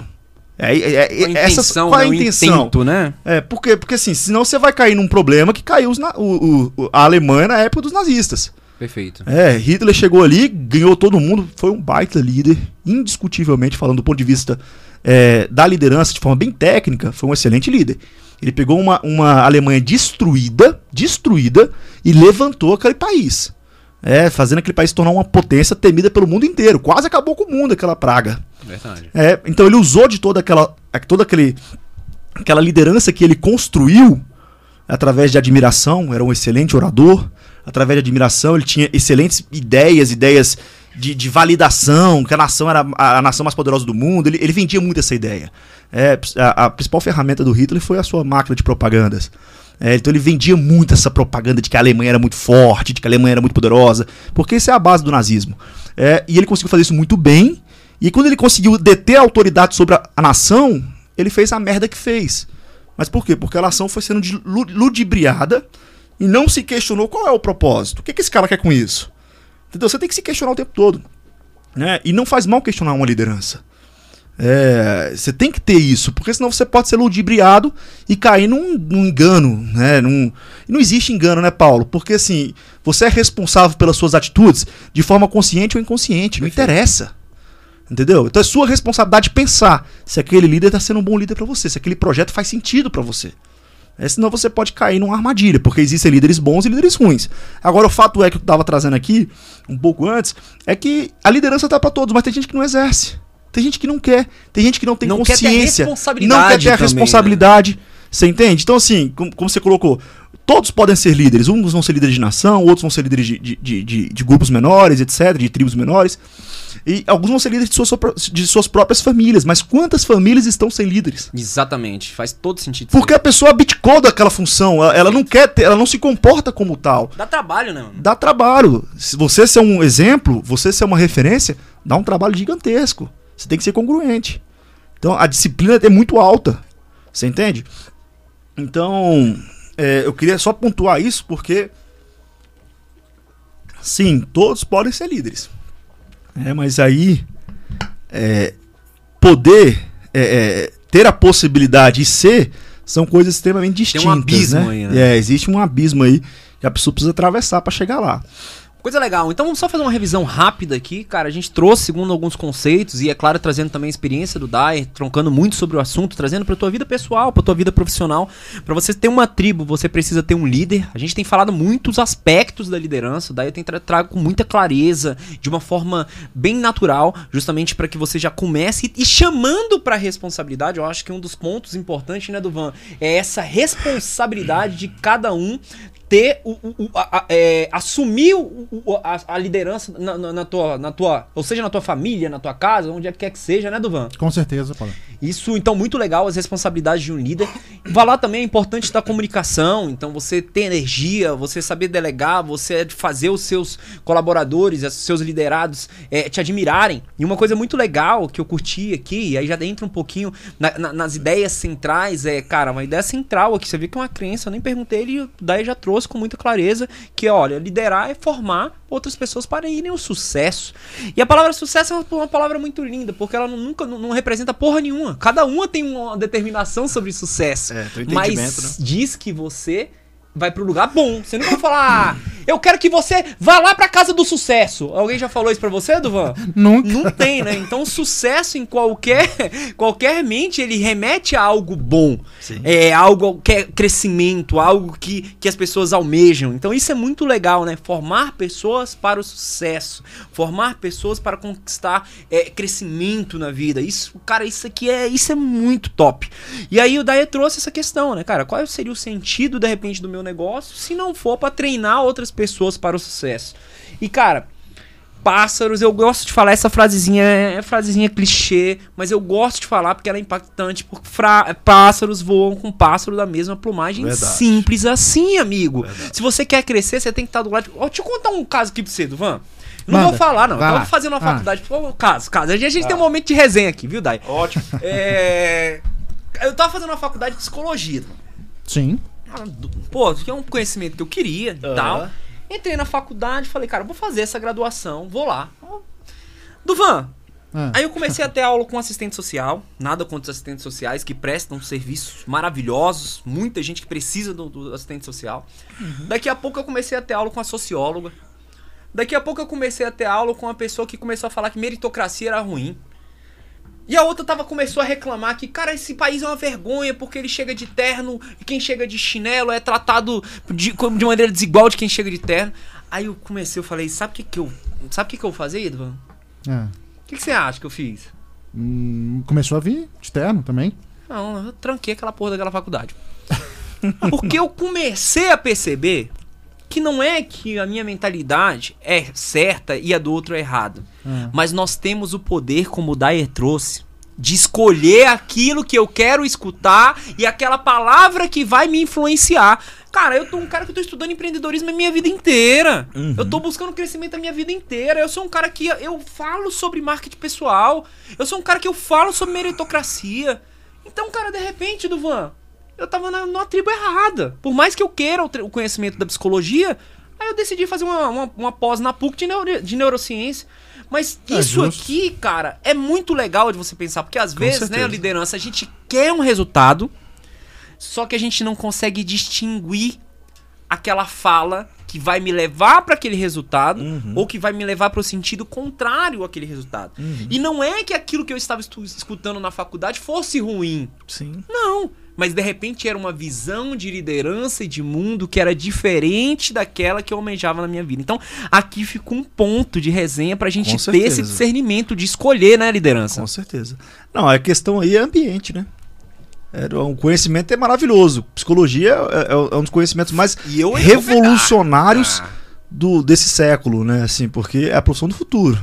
É, é, é, essas, intenção, qual é a né? intenção? Intento, né? É, porque, porque assim, senão você vai cair num problema que caiu os, o, o, a Alemanha na época dos nazistas. Perfeito. É, Hitler chegou ali, ganhou todo mundo, foi um baita líder, indiscutivelmente falando do ponto de vista é, da liderança de forma bem técnica, foi um excelente líder. Ele pegou uma, uma Alemanha destruída, destruída, e levantou aquele país. É, fazendo aquele país se tornar uma potência temida pelo mundo inteiro. Quase acabou com o mundo aquela praga. Verdade. É, então ele usou de toda aquela, toda aquele, aquela liderança que ele construiu através de admiração, era um excelente orador. Através de admiração, ele tinha excelentes ideias, ideias de, de validação, que a nação era a, a, nação mais poderosa do mundo. Ele, ele vendia muito essa ideia. É, a, a principal ferramenta do Hitler foi a sua máquina de propagandas. É, então ele vendia muito essa propaganda de que a Alemanha era muito forte, de que a Alemanha era muito poderosa, porque isso é a base do nazismo. É, e ele conseguiu fazer isso muito bem. E quando ele conseguiu deter a autoridade sobre a, a nação, ele fez a merda que fez. Mas por quê? Porque a nação foi sendo ludibriada e não se questionou qual é o propósito. O que, que esse cara quer com isso? Entendeu? Você tem que se questionar o tempo todo. Né? E não faz mal questionar uma liderança. É, você tem que ter isso, porque senão você pode ser ludibriado e cair num, num engano, né? Num, não existe engano, né, Paulo? Porque assim, você é responsável pelas suas atitudes de forma consciente ou inconsciente, não interessa. Entendeu? Então é sua responsabilidade pensar se aquele líder está sendo um bom líder para você, se aquele projeto faz sentido para você. É, senão você pode cair numa armadilha, porque existem líderes bons e líderes ruins. Agora, o fato é que eu estava trazendo aqui, um pouco antes, é que a liderança está para todos, mas tem gente que não exerce. Tem gente que não quer. Tem gente que não tem não consciência. Quer não quer ter a também, responsabilidade. Né? Você entende? Então, assim, como, como, você colocou, todos podem ser líderes. Uns vão ser líderes de nação, outros vão ser líderes de, de, de, de grupos menores, etc., de tribos menores. E alguns vão ser líderes de suas, de suas próprias famílias, mas quantas famílias estão sem líderes? Exatamente, faz todo sentido. Porque a pessoa abdicou daquela função, ela, ela não quer ter, ela não se comporta como tal. Dá trabalho, né? mano? Dá trabalho. Se você ser um exemplo, você ser uma referência, dá um trabalho gigantesco. Você tem que ser congruente. Então a disciplina é muito alta. Você entende? Então, é, eu queria só pontuar isso porque. Sim, todos podem ser líderes. É, mas aí. é, poder é, é, ter a possibilidade de ser são coisas extremamente Tem distintas. um abismo né? aí, né? É, existe um abismo aí que a pessoa precisa atravessar para chegar lá. Coisa legal. Então vamos só fazer uma revisão rápida aqui, cara. A gente trouxe, segundo alguns conceitos, e é claro, trazendo também a experiência do Dai, troncando muito sobre o assunto, trazendo pra tua vida pessoal, pra tua vida profissional. Pra você ter uma tribo, você precisa ter um líder. A gente tem falado muitos aspectos da liderança, o Dai eu tenho tra trago com muita clareza, de uma forma bem natural, justamente pra que você já comece e, e chamando pra responsabilidade. Eu acho que um dos pontos importantes, né, Duvan, é essa responsabilidade de cada um ter o, o- a- a- é, assumir o- a, a liderança na, na- na tua, na tua, ou seja, na tua família, na tua casa, onde é que quer que seja, né, Duvan? Com certeza, Paulo. Isso, então, muito legal, as responsabilidades de um líder. Falar também é importante da comunicação, então você ter energia, você saber delegar, você fazer os seus colaboradores, os seus liderados eh, te admirarem. E uma coisa muito legal que eu curti aqui, e aí já entra um pouquinho na- na- nas ideias centrais, é, cara, uma ideia central aqui, você vê que é uma crença, eu nem perguntei, ele daí já trouxe com muita clareza, que olha, liderar é formar outras pessoas para irem ao sucesso. E a palavra sucesso é uma, palavra muito linda, porque ela nunca não, não representa porra nenhuma. Cada uma tem uma determinação sobre sucesso. É, mas diz que você vai pro lugar bom. Você não vai falar, ah, eu quero que você vá lá pra casa do sucesso. Alguém já falou isso pra você, Duvan? Nunca. Não tem, né? Então, sucesso em qualquer qualquer mente, ele remete a algo bom. Sim. É algo que é crescimento, algo que, que as pessoas almejam. Então, isso é muito legal, né? Formar pessoas para o sucesso. Formar pessoas para conquistar é, crescimento na vida. Isso, cara, isso aqui é, isso é muito top. E aí o Daia trouxe essa questão, né, cara? Qual seria o sentido, de repente, do meu negócio se não for para treinar outras pessoas para o sucesso? E, cara, pássaros, eu gosto de falar essa frasezinha, é frasezinha clichê, mas eu gosto de falar porque ela é impactante, porque fra- pássaros voam com pássaro da mesma plumagem, Verdade. simples assim, amigo. Se você quer crescer, você tem que estar do lado. de- Ó, deixa eu contar um caso aqui pra você, Duvan. Não Manda. vou falar, não. Vai Eu tava fazendo uma Ah. faculdade. Caso, caso. A gente, a gente tem um momento de resenha aqui, viu, Dai? Ótimo. É... Eu tava fazendo uma faculdade de psicologia. Sim. Do- Pô, que é um conhecimento que eu queria e Aham. tal. Entrei na faculdade, falei, cara, vou fazer essa graduação, vou lá. Duvan, Ah, aí eu comecei a ter aula com assistente social, nada contra os assistentes sociais que prestam serviços maravilhosos, muita gente que precisa do, do assistente social. Daqui a pouco eu comecei a ter aula com a socióloga. Daqui a pouco eu comecei a ter aula com uma pessoa que começou a falar que meritocracia era ruim. E a outra tava, começou a reclamar que, cara, esse país é uma vergonha porque ele chega de terno e quem chega de chinelo é tratado de, de maneira desigual de quem chega de terno. Aí eu comecei, eu falei, sabe o que que eu... Sabe o que que eu vou fazer, Edvan? ah. O que, que você acha que eu fiz? Hum, começou a vir de terno também. Não, eu tranquei aquela porra daquela faculdade. Porque eu comecei a perceber que não é que a minha mentalidade é certa e a do outro é errada. Ah. Mas nós temos o poder, como o Dyer trouxe, de escolher aquilo que eu quero escutar e aquela palavra que vai me influenciar. Cara, eu tô um cara que eu tô estudando empreendedorismo a minha vida inteira. Eu tô buscando crescimento a minha vida inteira. Eu sou um cara que eu falo sobre marketing pessoal. Eu sou um cara que eu falo sobre meritocracia. Então, cara, de repente, Duvan, eu tava na, numa tribo errada. Por mais que eu queira o, o conhecimento da psicologia, aí eu decidi fazer uma, uma, uma pós na PUC de, neuro- de neurociência. Mas É isso justo. aqui, cara, é muito legal de você pensar, porque às vezes, né, certeza. liderança, a gente quer um resultado, só que a gente não consegue distinguir aquela fala que vai me levar para aquele resultado ou que vai me levar para o sentido contrário àquele resultado. E não é que aquilo que eu estava escutando na faculdade fosse ruim. Sim. Não. Mas de repente era uma visão de liderança e de mundo que era diferente daquela que eu almejava na minha vida. Então, aqui fica um ponto de resenha pra gente Com ter esse discernimento de escolher, né, liderança? Com certeza. Não, a questão aí é ambiente, né? É, o conhecimento é maravilhoso. Psicologia é, é um dos conhecimentos mais revolucionários. Ah. do, desse século, né? Assim, porque é a profissão do futuro.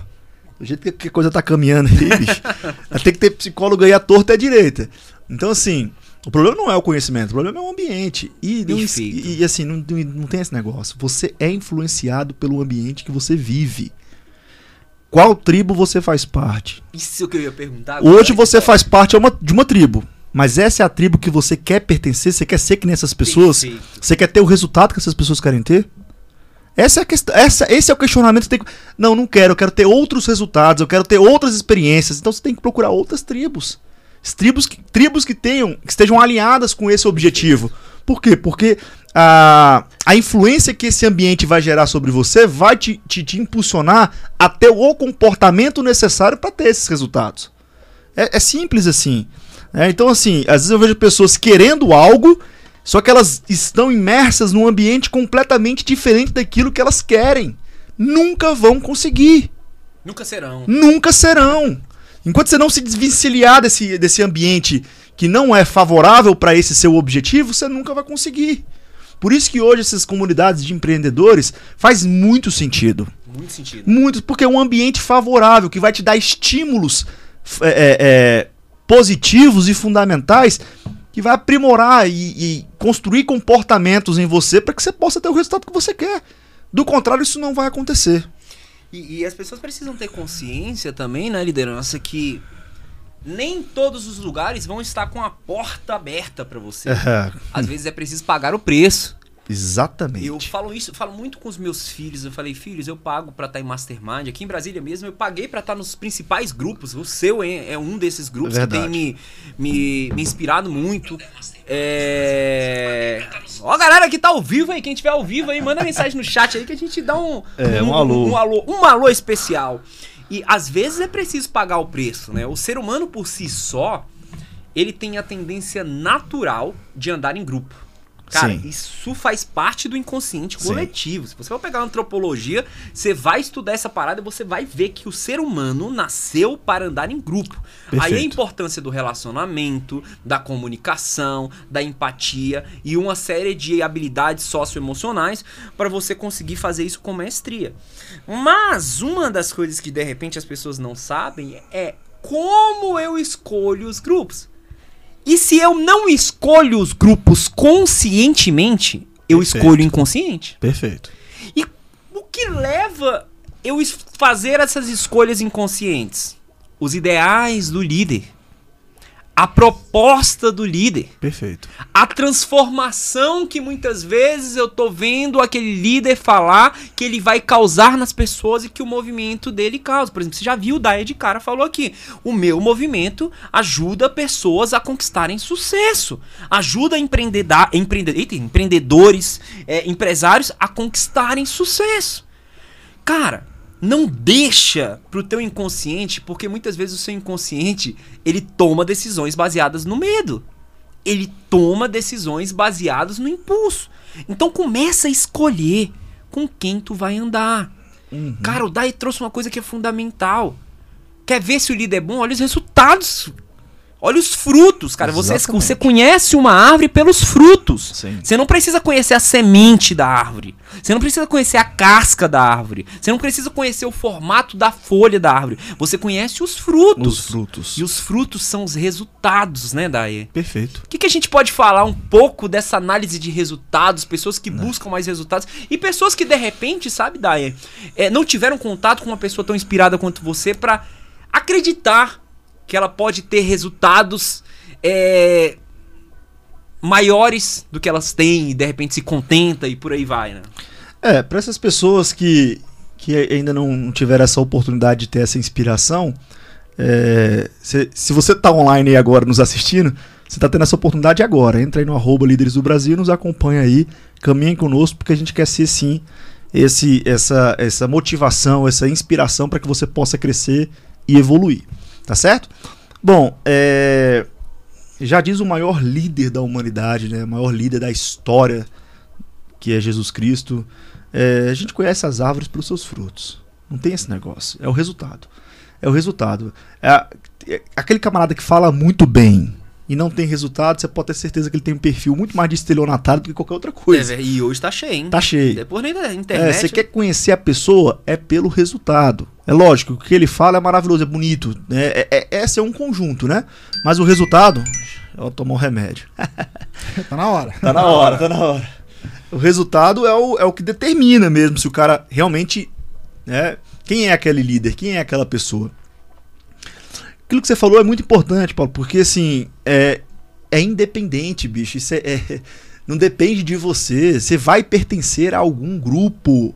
Do jeito que- que a coisa tá caminhando aí, bicho. Tem que ter psicólogo aí à torta e à direita. Então, assim, o problema não é o conhecimento, o problema é o ambiente. E, não- e, e, assim, não, não- tem esse negócio. Você é influenciado pelo ambiente que você vive. Qual tribo você faz parte? Isso que eu ia perguntar. agora. Hoje você faz parte de uma, de uma tribo. Mas essa é a tribo que você quer pertencer, você quer ser que nessas pessoas, Perfeito. você quer ter o resultado que essas pessoas querem ter? Essa é a questão, essa, esse é o questionamento que tem que, Não, não quero, eu quero ter outros resultados, eu quero ter outras experiências. Então você tem que procurar outras tribos. Tribos que, tribos que tenham, que estejam alinhadas com esse objetivo. Por quê? Porque a, a influência que esse ambiente vai gerar sobre você vai te, te, te impulsionar a ter o comportamento necessário para ter esses resultados. É, é simples assim. né? então, assim, às vezes eu vejo pessoas querendo algo, só que elas estão imersas num ambiente completamente diferente daquilo que elas querem. Nunca vão conseguir. Nunca serão. Nunca serão. Enquanto você não se desvencilhar desse, desse ambiente que não é favorável para esse seu objetivo, você nunca vai conseguir. Por isso que hoje essas comunidades de empreendedores faz muito sentido. Muito sentido. Muito, porque é um ambiente favorável que vai te dar estímulos é, é, é, positivos e fundamentais que vai aprimorar e, e construir comportamentos em você para que você possa ter o resultado que você quer. Do contrário, isso não vai acontecer. E, e as pessoas precisam ter consciência também, né, liderança, que nem todos os lugares vão estar com a porta aberta pra você. Às vezes é preciso pagar o preço. Exatamente. Eu falo isso, eu falo muito com os meus filhos. Eu falei, filhos, eu pago pra estar em Mastermind. Aqui em Brasília mesmo, eu paguei pra estar nos principais grupos. O seu é, é um desses grupos É que tem me, me, me inspirado muito. É. Ó, a galera que tá ao vivo aí, quem tiver ao vivo aí, manda mensagem no chat aí que a gente dá um, É, um alô. Um, alô. Um alô especial. E às vezes é preciso pagar o preço, né? O ser humano por si só, ele tem a tendência natural de andar em grupo. Cara, Sim. isso faz parte do inconsciente Sim. coletivo. Se você for pegar antropologia, você vai estudar essa parada e você vai ver que o ser humano nasceu para andar em grupo. Aí a Perfeito. importância do relacionamento, da comunicação, da empatia e uma série de habilidades socioemocionais para você conseguir fazer isso com maestria. Mas uma das coisas que de repente as pessoas não sabem é como eu escolho os grupos. E se eu não escolho os grupos conscientemente, eu Perfeito. escolho inconsciente. Perfeito. E o que leva eu fazer essas escolhas inconscientes? Os ideais do líder. A proposta do líder. Perfeito. A transformação que muitas vezes eu tô vendo aquele líder falar que ele vai causar nas pessoas e que o movimento dele causa. Por exemplo, você já viu o Daia de cara falou aqui. O meu movimento ajuda pessoas a conquistarem sucesso. Ajuda empreendeda- empreende- eita, empreendedores, é, empresários a conquistarem sucesso. Cara, não deixa pro teu inconsciente, porque muitas vezes o seu inconsciente, ele toma decisões baseadas no medo. Ele toma decisões baseadas no impulso. Então começa a escolher com quem tu vai andar. Cara, o Dai trouxe uma coisa que é fundamental. Quer ver se o líder é bom? Olha os resultados. Olha os frutos, cara. Você, você conhece uma árvore pelos frutos. Sim. Você não precisa conhecer a semente da árvore. Você não precisa conhecer a casca da árvore. Você não precisa conhecer o formato da folha da árvore. Você conhece os frutos. Os frutos. E os frutos são os resultados, né, Daí? Perfeito. O que, que a gente pode falar um pouco dessa análise de resultados, pessoas que buscam mais resultados e pessoas que de repente, sabe, Daia, é, não tiveram contato com uma pessoa tão inspirada quanto você pra acreditar que ela pode ter resultados é, maiores do que elas têm e de repente se contenta e por aí vai, né? É, para essas pessoas que, que ainda não tiveram essa oportunidade de ter essa inspiração, é, se, se você tá online aí agora nos assistindo, você tá tendo essa oportunidade agora. Entra aí no arroba Líderes do Brasil, nos acompanha aí, caminhem conosco, porque a gente quer ser sim esse, essa, essa motivação, essa inspiração para que você possa crescer e evoluir. Tá certo? Bom, é, já diz o maior líder da humanidade, né? O maior líder da história, que é Jesus Cristo. É, a gente conhece as árvores pelos seus frutos. Não tem esse negócio. É o resultado. É o resultado. É a- é aquele camarada que fala muito bem. E não tem resultado, você pode ter certeza que ele tem um perfil muito mais de estelionatário do que qualquer outra coisa. É, e hoje tá cheio, hein? Tá cheio. Depois nem da É, internet. você quer conhecer a pessoa é pelo resultado. É lógico, o que ele fala é maravilhoso, é bonito. Né? É, é, esse é um conjunto, né? Mas o resultado. Eu vou tomar um remédio. Tá na hora. Tá na hora, tá na hora. O resultado é o, é o que determina mesmo se o cara realmente. Né, quem é aquele líder? Quem é aquela pessoa? Aquilo que você falou é muito importante, Paulo, porque assim. É, é independente, bicho. Isso é, é- não depende de você. Você vai pertencer a algum grupo.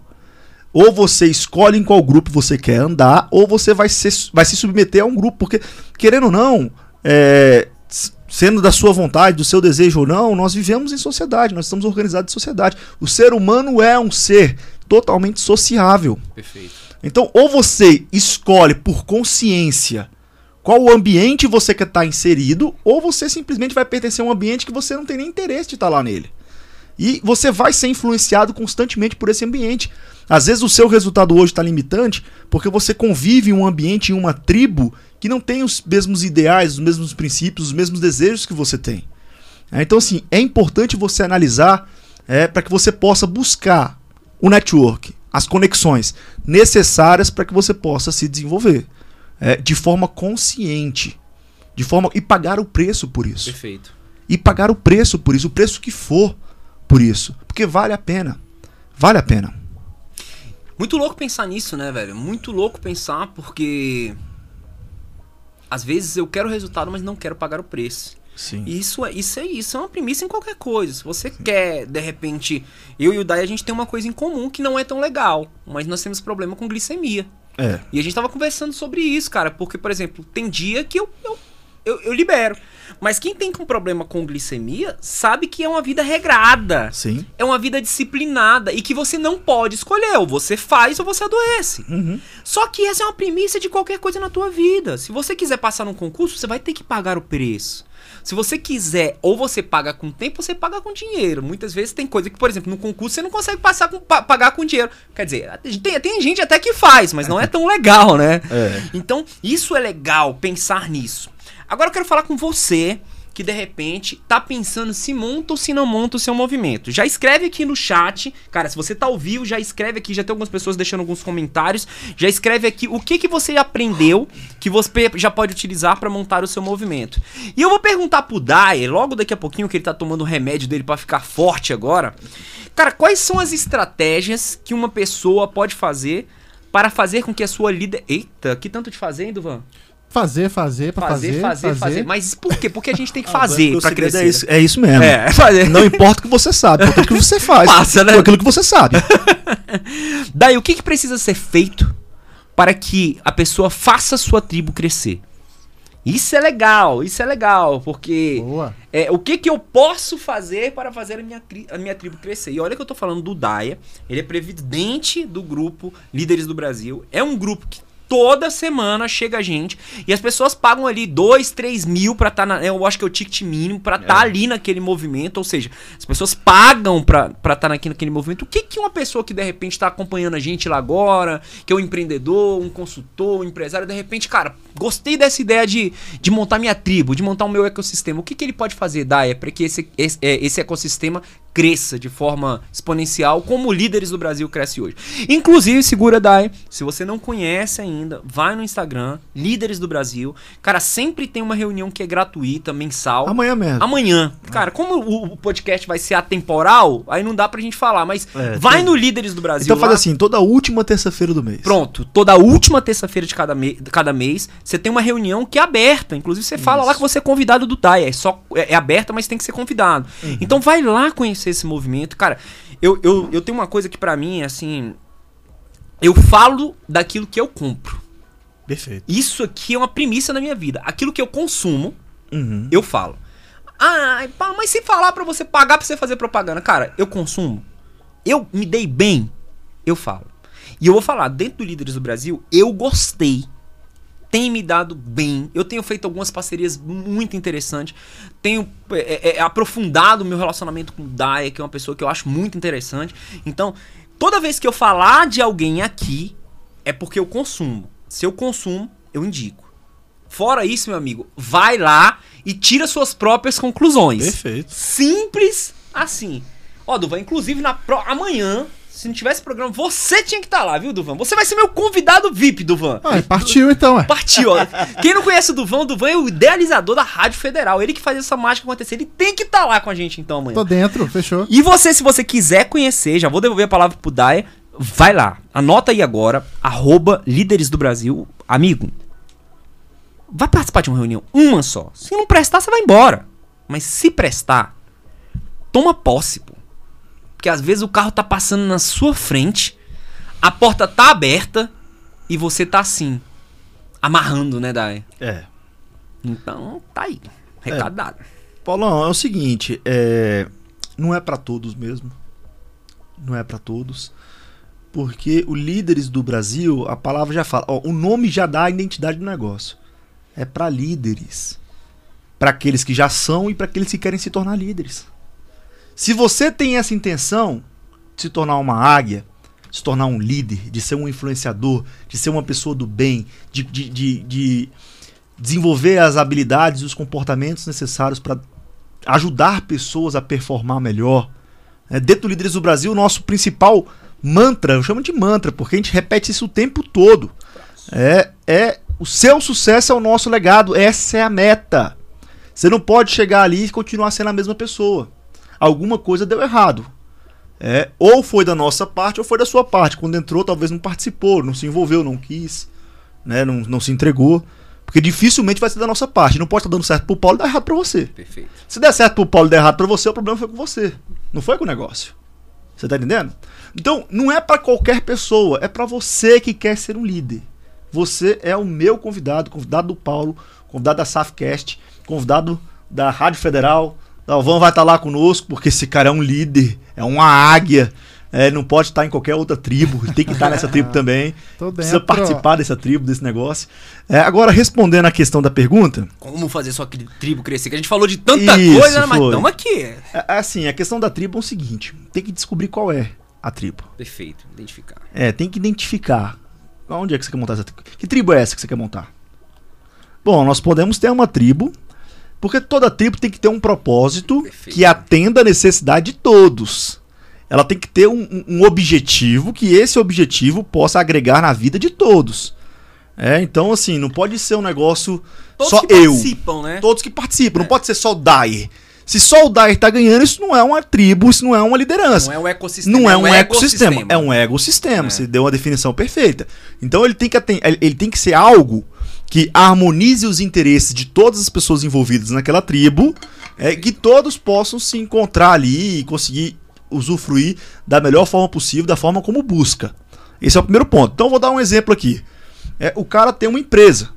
Ou você escolhe em qual grupo você quer andar, ou você vai, ser, vai se submeter a um grupo. Porque, querendo ou não, é, sendo da sua vontade, do seu desejo ou não, nós vivemos em sociedade, nós estamos organizados em sociedade. O ser humano é um ser totalmente sociável. Perfeito. Então, ou você escolhe por consciência qual o ambiente você quer estar inserido, ou você simplesmente vai pertencer a um ambiente que você não tem nem interesse de estar lá nele. E você vai ser influenciado constantemente por esse ambiente. Às vezes o seu resultado hoje está limitante porque você convive em um ambiente, em uma tribo que não tem os mesmos ideais, os mesmos princípios, os mesmos desejos que você tem. É, então, assim, é importante você analisar é, para que você possa buscar o network, as conexões necessárias para que você possa se desenvolver é, de forma consciente, de forma e pagar o preço por isso Perfeito. e pagar o preço por isso, o preço que for por isso, porque vale a pena, vale a pena. Muito louco pensar nisso, né, velho? Muito louco pensar porque. Às vezes eu quero o resultado, mas não quero pagar o preço. Sim. E isso é, isso é isso, é uma premissa em qualquer coisa. Se você quer, de repente, eu e o Dai, a gente tem uma coisa em comum que não é tão legal, mas nós temos problema com glicemia. É. E a gente tava conversando sobre isso, cara, porque, por exemplo, tem dia que eu, eu, eu, eu libero. Mas quem tem com problema com glicemia sabe que é uma vida regrada. Sim. É uma vida disciplinada e que você não pode escolher. Ou você faz ou você adoece. Uhum. Só que essa é uma premissa de qualquer coisa na tua vida. Se você quiser passar num concurso, você vai ter que pagar o preço. Se você quiser, ou você paga com tempo, ou você paga com dinheiro. Muitas vezes tem coisa que, por exemplo, no concurso você não consegue passar com, pa- pagar com dinheiro. Quer dizer, tem, tem gente até que faz, mas não é tão legal, né? É. Então, isso é legal, pensar nisso. Agora eu quero falar com você que de repente tá pensando se monta ou se não monta o seu movimento. Já escreve aqui no chat, cara, se você tá ao vivo, já escreve aqui, já tem algumas pessoas deixando alguns comentários, já escreve aqui o que que você aprendeu que você já pode utilizar para montar o seu movimento. E eu vou perguntar pro Dai, logo daqui a pouquinho que ele tá tomando o remédio dele para ficar forte agora. Cara, quais são as estratégias que uma pessoa pode fazer para fazer com que a sua líder. Eita, que tanto de fazer, hein, Duvan? Fazer, fazer, pra Fazer, fazer, fazer, fazer, Mas por quê? Porque a gente tem que Ah, fazer pra segredo crescer. É isso, é isso mesmo. É, fazer. Não importa o que você sabe, importa o que você faz. Massa, né? Com aquilo que você sabe. Daí, o que, que precisa ser feito para que a pessoa faça a sua tribo crescer? Isso é legal, isso é legal, porque Boa. é, o que, que eu posso fazer para fazer a minha, a minha tribo crescer? E olha que eu tô falando do Daia, ele é presidente do grupo Líderes do Brasil. É um grupo que toda semana chega gente e as pessoas pagam ali 2, 3 mil pra estar na. Eu acho que é o ticket mínimo pra estar ali naquele movimento. Ou seja, as pessoas pagam pra estar naquele, naquele movimento. O que, que uma pessoa que de repente tá acompanhando a gente lá agora, que é um empreendedor, um consultor, um empresário, de repente, cara, gostei dessa ideia de, de montar minha tribo, de montar o meu ecossistema. O que, que ele pode fazer, Daia, para que esse, esse, é, esse ecossistema cresça de forma exponencial, como líderes do Brasil cresce hoje. Inclusive, segura, Dai, se você não conhece ainda, vai no Instagram, Líderes do Brasil. Cara, sempre tem uma reunião que é gratuita, mensal. Amanhã mesmo. Amanhã. Cara, como o, o podcast vai ser atemporal, aí não dá pra gente falar, mas É, vai tem- no Líderes do Brasil. Então faz lá. assim, toda última terça-feira do mês. Pronto, toda última terça-feira de cada, me- cada mês, você tem uma reunião que é aberta. Inclusive, você fala lá que você é convidado do DAI. É, só, é, é aberta, mas tem que ser convidado. Então, vai lá conhecer esse movimento. Cara, eu, eu, eu tenho uma coisa que pra mim, é assim. Eu falo daquilo que eu compro. Perfeito. Isso aqui é uma premissa na minha vida. Aquilo que eu consumo, Uhum. eu falo. Ah, mas se falar pra você pagar pra você fazer propaganda, cara, eu consumo. Eu me dei bem, eu falo. E eu vou falar, dentro do Líderes do Brasil, eu gostei. Tem me dado bem. Eu tenho feito algumas parcerias muito interessantes. Tenho é, é, é, aprofundado o meu relacionamento com o Daya, que é uma pessoa que eu acho muito interessante. Então, toda vez que eu falar de alguém aqui, é porque eu consumo. Se eu consumo, eu indico. Fora isso, meu amigo, vai lá e tira suas próprias conclusões. Perfeito. Simples assim. Ó, Duvan, inclusive na pro... amanhã, se não tivesse programa, você tinha que estar lá, viu, Duvan? Você vai ser meu convidado VIP, Duvan. Ah, partiu então, é. Partiu, ó. Quem não conhece o Duvan, o Duvan é o idealizador da Rádio Federal. Ele que faz essa mágica acontecer. Ele tem que estar lá com a gente então amanhã. Tô dentro, fechou. E você, se você quiser conhecer, já vou devolver a palavra pro Daya, vai lá. Anota aí agora, arroba Líderes do Brasil. Amigo, vai participar de uma reunião, uma só. Se não prestar, você vai embora. Mas se prestar, toma posse. Porque às vezes o carro tá passando na sua frente, a porta tá aberta e você tá assim, amarrando, né, Daya? É. Então, tá aí. Recado dado. Paulão, é o seguinte, é, não é pra todos mesmo. Não é pra todos. Porque o líderes do Brasil, a palavra já fala, ó, o nome já dá a identidade do negócio. É pra líderes. Pra aqueles que já são e pra aqueles que querem se tornar líderes. Se você tem essa intenção de se tornar uma águia, de se tornar um líder, de ser um influenciador, de ser uma pessoa do bem, de, de, de, de desenvolver as habilidades e os comportamentos necessários para ajudar pessoas a performar melhor. É, dentro do Líderes do Brasil, o nosso principal mantra, eu chamo de mantra, porque a gente repete isso o tempo todo. É, é o seu sucesso é o nosso legado, essa é a meta. Você não pode chegar ali e continuar sendo a mesma pessoa. Alguma coisa deu errado. É, ou foi da nossa parte ou foi da sua parte. Quando entrou, talvez não participou, não se envolveu, não quis, né, não, não se entregou. Porque dificilmente vai ser da nossa parte. Não pode estar dando certo pro Paulo e dar errado pra você. Perfeito. Se der certo pro Paulo e der errado pra você, o problema foi com você. Não foi com o negócio. Você tá entendendo? Então, não é pra qualquer pessoa, é pra você que quer ser um líder. Você é o meu convidado, convidado do Paulo, convidado da Safcast, convidado da Rádio Federal. Dalvão vai estar lá conosco, porque esse cara é um líder, é uma águia. É, não pode estar em qualquer outra tribo, ele tem que estar nessa tribo também. Tô Precisa participar dessa tribo, desse negócio. É, agora, respondendo a questão da pergunta, Como fazer sua tribo crescer? Que a gente falou de tanta Isso, coisa, né? mas tamo aqui. É, assim, a questão da tribo é o seguinte: tem que descobrir qual é a tribo. Perfeito, identificar. É, tem que identificar. Onde é que você quer montar essa tribo? Que tribo é essa que você quer montar? Bom, nós podemos ter uma tribo, porque toda tribo tem que ter um propósito Perfeito. que atenda a necessidade de todos. Ela tem que ter um, um- objetivo que esse objetivo possa agregar na vida de todos. É, então assim, não pode ser um negócio Todos só que eu. participam, né? Todos que participam, não pode ser só o Dyer. Se só o Dyer tá ganhando, isso não é uma tribo, isso não é uma liderança. Não é um ecossistema. Não é um ecossistema, é um É. ecossistema. Você deu uma definição perfeita. Então ele tem que ele tem que ser algo que harmonize os interesses de todas as pessoas envolvidas naquela tribo, é, que todos possam se encontrar ali e conseguir usufruir da melhor forma possível, da forma como busca. Esse é o primeiro ponto. Então vou dar um exemplo aqui. É, o cara tem uma empresa.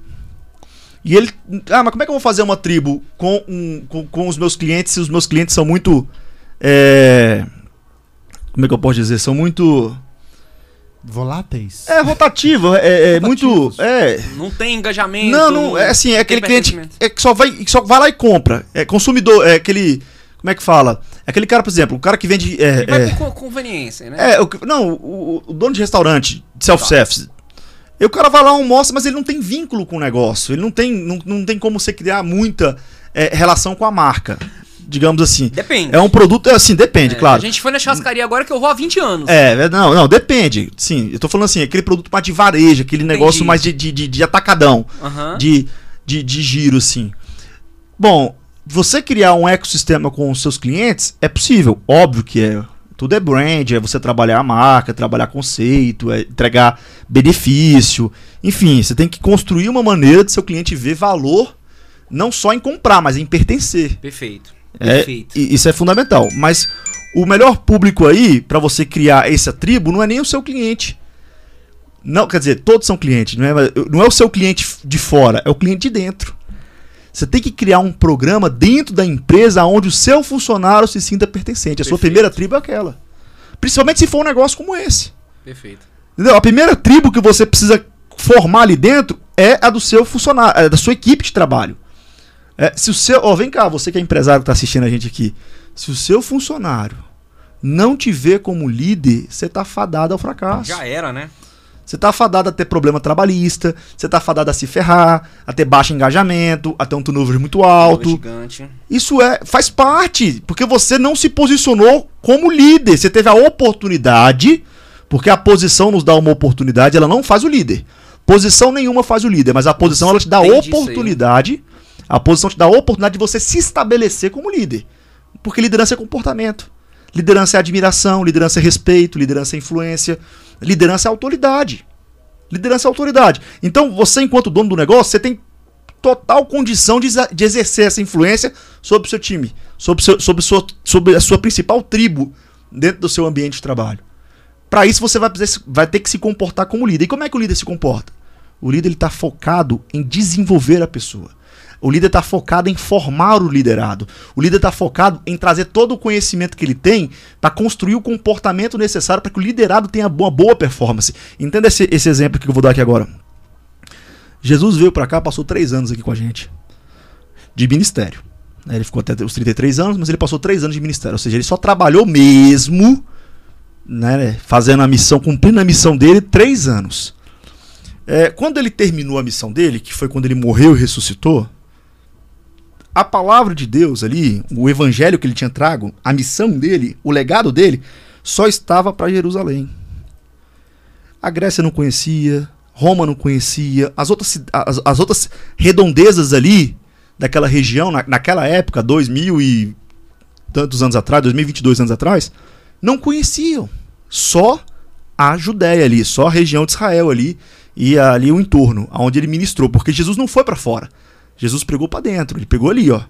E ele. Ah, mas como é que eu vou fazer uma tribo com, um, com, com os meus clientes se os meus clientes são muito. é, como é que eu posso dizer? São muito. Voláteis. É rotativo, é, é muito. É. Não tem engajamento. Não, não, é assim, é aquele cliente é que só vai, que só vai lá e compra. É consumidor, é aquele. Como é que fala? É aquele cara, por exemplo, o cara que vende. É, Ele vai é, por co- conveniência, né? é, o que- não, o, o dono de restaurante, de self-service. E o cara vai lá, almoça, mas ele não tem vínculo com o negócio. Ele não tem, não, não tem como você criar muita é, relação com a marca. Digamos assim. Depende. É um produto, assim, depende, É, claro. A gente foi na churrascaria agora que eu vou há 20 anos. É, é, não, não, depende. Sim, eu tô falando assim, aquele produto mais de varejo, aquele negócio mais de, de, de, de atacadão, Aham. de, de, de giro, assim. Bom, você criar um ecossistema com os seus clientes é possível, óbvio que é. Tudo é brand, é você trabalhar a marca, trabalhar conceito, é entregar benefício. Enfim, você tem que construir uma maneira de seu cliente ver valor, não só em comprar, mas em pertencer. Perfeito. É, isso é fundamental. Mas o melhor público aí, pra você criar essa tribo, não é nem o seu cliente. Não, quer dizer, todos são clientes, não é, não é o seu cliente de fora, é o cliente de dentro. Você tem que criar um programa dentro da empresa onde o seu funcionário se sinta pertencente. A sua primeira tribo é aquela. Principalmente se for um negócio como esse. Perfeito. Entendeu? A primeira tribo que você precisa formar ali dentro é a do seu funcionário, é da sua equipe de trabalho. É, se o seu, ó, vem cá, você que é empresário que tá assistindo a gente aqui. Se o seu funcionário não te vê como líder, você tá fadado ao fracasso. Já era, né? Você tá fadado a ter problema trabalhista, você tá fadado a se ferrar, a ter baixo engajamento, a ter um turnover muito alto. Gigante. Isso é faz parte, porque você não se posicionou como líder. Você teve a oportunidade, porque a posição nos dá uma oportunidade, ela não faz o líder. Posição nenhuma faz o líder, mas a posição ela te dá Entendi aí. oportunidade. A posição te dá a oportunidade de você se estabelecer como líder. Porque liderança é comportamento. Liderança é admiração, liderança é respeito, liderança é influência, liderança é autoridade. Liderança é autoridade. Então, você, enquanto dono do negócio, você tem total condição de, de exercer essa influência sobre o seu time, sobre, seu- sobre, sua, sobre a sua principal tribo dentro do seu ambiente de trabalho. Para isso, você vai, vai ter que se comportar como líder. E como é que o líder se comporta? O líder está focado em desenvolver a pessoa. O líder está focado em formar o liderado. O líder está focado em trazer todo o conhecimento que ele tem para construir o comportamento necessário para que o liderado tenha uma boa performance. Entenda esse, esse exemplo que eu vou dar aqui agora. Jesus veio para cá, passou três anos aqui com a gente de ministério. né? Ele ficou até os 33 anos, mas ele passou três anos de ministério. Ou seja, ele só trabalhou mesmo, né, fazendo a missão, cumprindo a missão dele, três anos. É, quando ele terminou a missão dele, que foi quando ele morreu e ressuscitou, a palavra de Deus ali, o evangelho que ele tinha trago, a missão dele, o legado dele, só estava para Jerusalém. A Grécia não conhecia, Roma não conhecia, as outras, as, as outras redondezas ali daquela região, na, naquela época, dois mil e tantos anos atrás, 2022 anos atrás, não conheciam. Só a Judéia ali, só a região de Israel ali e ali o entorno, aonde ele ministrou, porque Jesus não foi para fora. Jesus pregou para dentro, ele pegou ali, ó.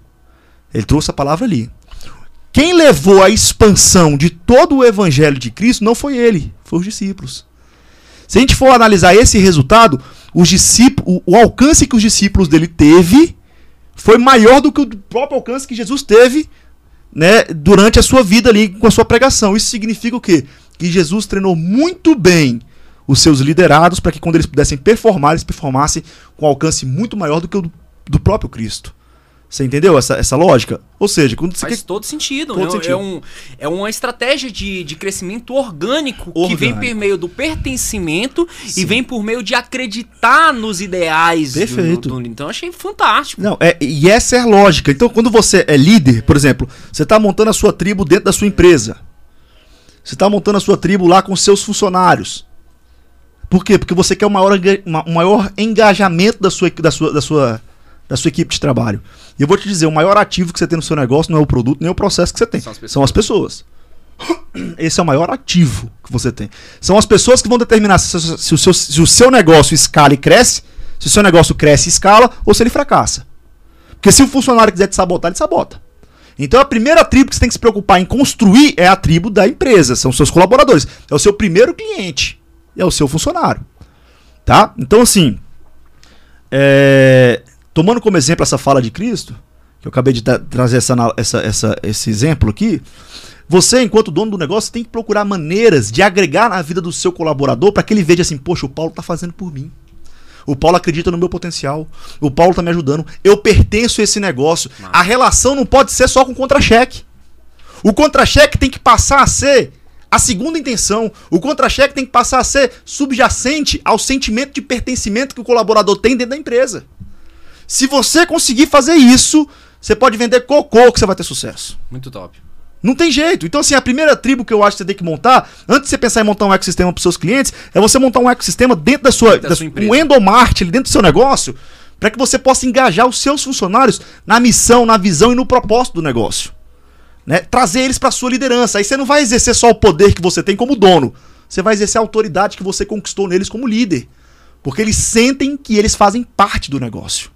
Ele trouxe a palavra ali. Quem levou a expansão de todo o evangelho de Cristo não foi ele, foi os discípulos. Se a gente for analisar esse resultado, os discípulos, o, alcance que os discípulos dele teve foi maior do que o próprio alcance que Jesus teve né, durante a sua vida ali com a sua pregação. Isso significa o quê? Que Jesus treinou muito bem os seus liderados para que quando eles pudessem performar, eles performassem com alcance muito maior do que o do, do próprio Cristo. Você entendeu essa, essa lógica? Ou seja, quando você Faz quer... todo sentido. Todo é, sentido. é um, é uma estratégia de, de crescimento orgânico, que vem Orgânico. por meio do pertencimento Sim. e vem por meio de acreditar nos ideais. do- Perfeito. do- então achei fantástico. Não, é, e essa é a lógica. Então, quando você é líder, por exemplo, você está montando a sua tribo dentro da sua empresa. Você está montando a sua tribo lá com seus funcionários. Por quê? Porque você quer um maior, um maior engajamento da sua, da, sua, da, sua, da sua equipe de trabalho. E eu vou te dizer, o maior ativo que você tem no seu negócio não é o produto, nem o processo que você tem. São as pessoas. São as pessoas. Esse é o maior ativo que você tem. São as pessoas que vão determinar se, se o, seu, se o seu negócio escala e cresce, se o seu negócio cresce e escala, ou se ele fracassa. Porque se o funcionário quiser te sabotar, ele sabota. Então a primeira tribo que você tem que se preocupar em construir é a tribo da empresa, são os seus colaboradores. É o seu primeiro cliente, é o seu funcionário. Tá? Então assim, é, tomando como exemplo essa fala de Cristo, que eu acabei de tra- trazer essa, essa- essa- esse exemplo aqui, você, enquanto dono do negócio, tem que procurar maneiras de agregar na vida do seu colaborador para que ele veja assim, poxa, o Paulo está fazendo por mim. O Paulo acredita no meu potencial. O Paulo tá me ajudando. Eu pertenço a esse negócio. A relação não pode ser só com contra-cheque. O contra-cheque tem que passar a ser a segunda intenção. O contra-cheque tem que passar a ser subjacente ao sentimento de pertencimento que o colaborador tem dentro da empresa. Se você conseguir fazer isso, você pode vender cocô que você vai ter sucesso. Muito top. Não tem jeito. Então, assim, a primeira tribo que eu acho que você tem que montar, antes de você pensar em montar um ecossistema para seus clientes, é você montar um ecossistema dentro da sua, Dentro da sua su- empresa. um endomart dentro do seu negócio, para que você possa engajar os seus funcionários na missão, na visão e no propósito do negócio. Né? Trazer eles para sua liderança. Aí você não vai exercer só o poder que você tem como dono, você vai exercer a autoridade que você conquistou neles como líder, porque eles sentem que eles fazem parte do negócio.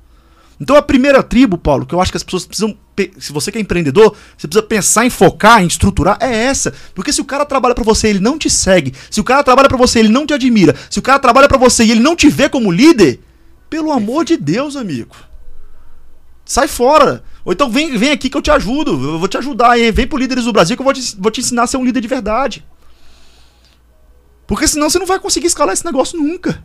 Então a primeira tribo, Paulo, que eu acho que as pessoas precisam. Se você que é empreendedor, você precisa pensar em focar, em estruturar, é essa. Porque se o cara trabalha pra você ele não te segue, se o cara trabalha pra você ele não te admira, se o cara trabalha pra você e ele não te vê como líder, pelo amor de Deus, amigo. Sai fora. Ou então vem, vem aqui que eu te ajudo. Eu vou te ajudar. hein? Vem pro Líderes do Brasil que eu vou te, vou te ensinar a ser um líder de verdade. Porque senão você não vai conseguir escalar esse negócio nunca.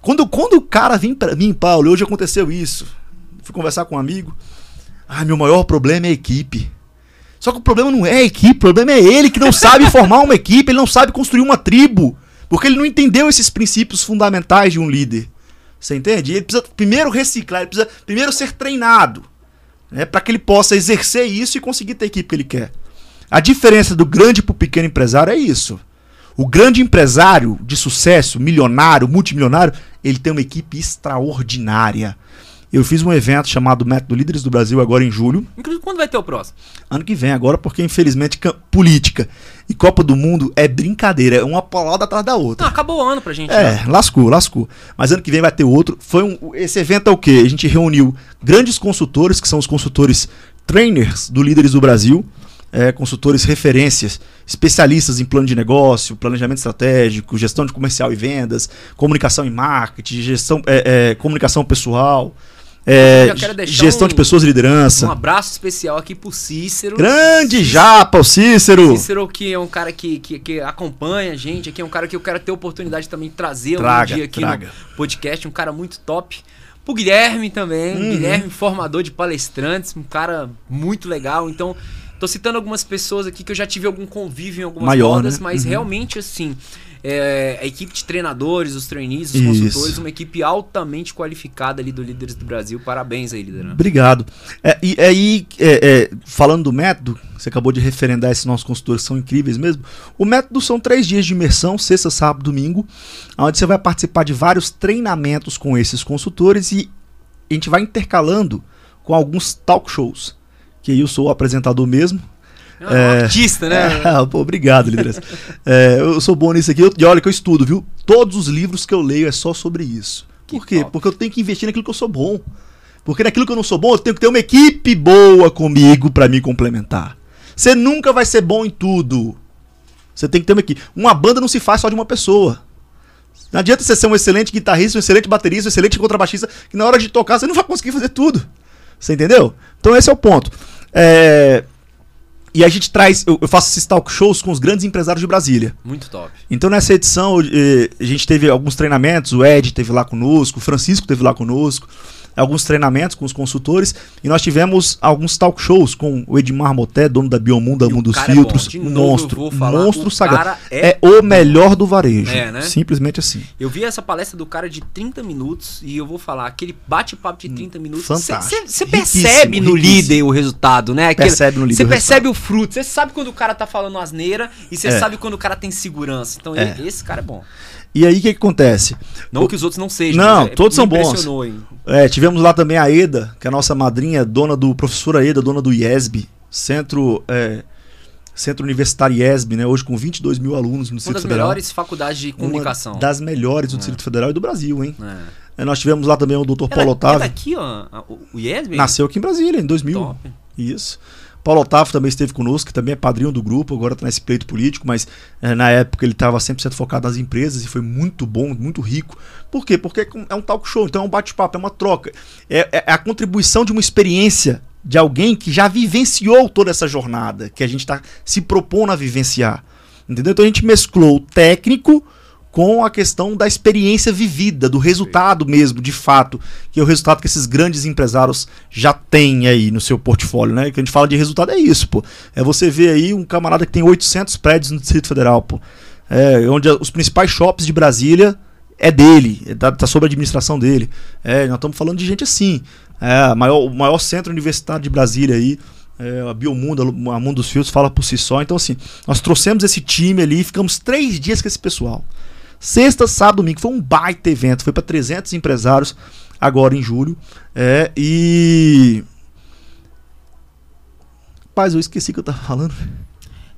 Quando, quando o cara vem pra mim, Paulo, hoje aconteceu isso. Fui conversar com um amigo. Ah, meu maior problema é a equipe. Só que o problema não é a equipe, o problema é ele que não sabe formar uma equipe, ele não sabe construir uma tribo. Porque ele não entendeu esses princípios fundamentais de um líder. Você entende? Ele precisa primeiro reciclar, ele precisa primeiro ser treinado. Né, para que ele possa exercer isso e conseguir ter a equipe que ele quer. A diferença do grande para o pequeno empresário é isso. O grande empresário de sucesso, milionário, multimilionário, ele tem uma equipe extraordinária. Eu fiz um evento chamado Método Líderes do Brasil agora em julho. Inclusive, quando vai ter o próximo? Ano que vem, agora, porque infelizmente política e Copa do Mundo é brincadeira, é uma paulada atrás da outra. Não, acabou o ano pra gente. né? É, lascou, lascou. Mas ano que vem vai ter outro. Foi um, esse evento é o quê? A gente reuniu grandes consultores, que são os consultores trainers do Líderes do Brasil, é, consultores referências, especialistas em plano de negócio, planejamento estratégico, gestão de comercial e vendas, comunicação e marketing, gestão, é, é, comunicação pessoal, é, gestão um- de pessoas e liderança. Um abraço especial aqui pro Cícero. Grande japa, o Cícero! Cícero, que é um cara que, que, que acompanha a gente aqui, é um cara que eu quero ter a oportunidade também de trazer Traga, um dia aqui traga. no podcast, um cara muito top. Pro Guilherme também, Uhum. Guilherme, formador de palestrantes, um cara muito legal. Então, tô citando algumas pessoas aqui que eu já tive algum convívio em algumas Maior, rodas, né? mas Uhum. realmente assim. é, a equipe de treinadores, os trainees, os Isso. consultores, uma equipe altamente qualificada ali do Líderes do Brasil. Parabéns aí, líder. Obrigado. É, e aí, é, é, falando do método, você acabou de referendar esses nossos consultores são incríveis mesmo. O método são três dias de imersão, sexta, sábado, domingo, onde você vai participar de vários treinamentos com esses consultores e a gente vai intercalando com alguns talk shows. Que aí eu sou o apresentador mesmo. É um É. artista, né? É, pô, obrigado, liderança. É, eu sou bom nisso aqui. Eu- e olha que eu estudo, viu? Todos os livros que eu leio é só sobre isso. Por Que quê? top. Porque eu tenho que investir naquilo que eu sou bom. Porque naquilo que eu não sou bom, eu tenho que ter uma equipe boa comigo pra me complementar. Você nunca vai ser bom em tudo. Você tem que ter uma equipe. Uma banda não se faz só de uma pessoa. Não adianta você ser um excelente guitarrista, um excelente baterista, um excelente contrabaixista, que na hora de tocar você não vai conseguir fazer tudo. Você entendeu? Então esse é o ponto. É, E a gente traz, eu, faço esses talk shows com os grandes empresários de Brasília. Muito top. Então nessa edição eh, a gente teve alguns treinamentos, o Ed teve lá conosco, o Francisco teve lá conosco, alguns treinamentos com os consultores e nós tivemos alguns talk shows com o Edmar Moté, dono da Biomundo, da E Mundo dos é Filtros, um eu monstro, falar, monstro o sagrado. cara é É, o melhor do varejo, É, né? simplesmente assim. Eu vi essa palestra do cara de 30 minutos e eu vou falar, aquele bate-papo de 30 minutos. fantástico. Você percebe no riquíssimo. líder o resultado, né? Aquele- Percebe no líder Você percebe o fruto. Você sabe quando o cara tá falando asneira e você É. sabe quando o cara tem segurança. Então É. esse cara é bom. E aí o que, que acontece? Não O- que os outros não sejam. Não, mas é- todos são bons. É, tivemos lá também a Eda, que é a nossa madrinha, dona do professora Eda, dona do IESB, Centro, é, Centro Universitário IESB, né? Hoje com 22 mil alunos no Uma Distrito das Federal. melhores faculdades de comunicação. Uma das melhores do Distrito Federal e do Brasil, hein? É. É, nós tivemos lá também o Dr. É, Paulo da- é Otávio. daqui, ó. o IESB? Nasceu aqui em Brasília, em 2000. Top. Isso. Paulo Otávio também esteve conosco, que também é padrinho do grupo, agora está nesse pleito político, mas eh, na época ele estava 100% focado nas empresas e foi muito bom, muito rico. Por quê? Porque é um talk show, então é um bate-papo, é uma troca. É, é a contribuição de uma experiência de alguém que já vivenciou toda essa jornada, que a gente está se propondo a vivenciar. Entendeu? Então a gente mesclou o técnico com a questão da experiência vivida, do resultado mesmo, de fato, que é o resultado que esses grandes empresários já têm aí no seu portfólio, né? Que a gente fala de resultado é isso, pô. É você ver aí um camarada que tem 800 prédios no Distrito Federal, pô. É, onde os principais shops de Brasília é dele, é, tá, sob a administração dele. É, nós estamos falando de gente assim. É, maior, o maior centro universitário de Brasília aí, é, a Biomundo, a Mundo dos Fios fala por si só. Então, assim, nós trouxemos esse time ali e ficamos três dias com esse pessoal. Sexta, sábado, domingo. Foi um baita evento. Foi para 300 empresários agora em julho. É, e. Rapaz, eu esqueci que eu tava falando.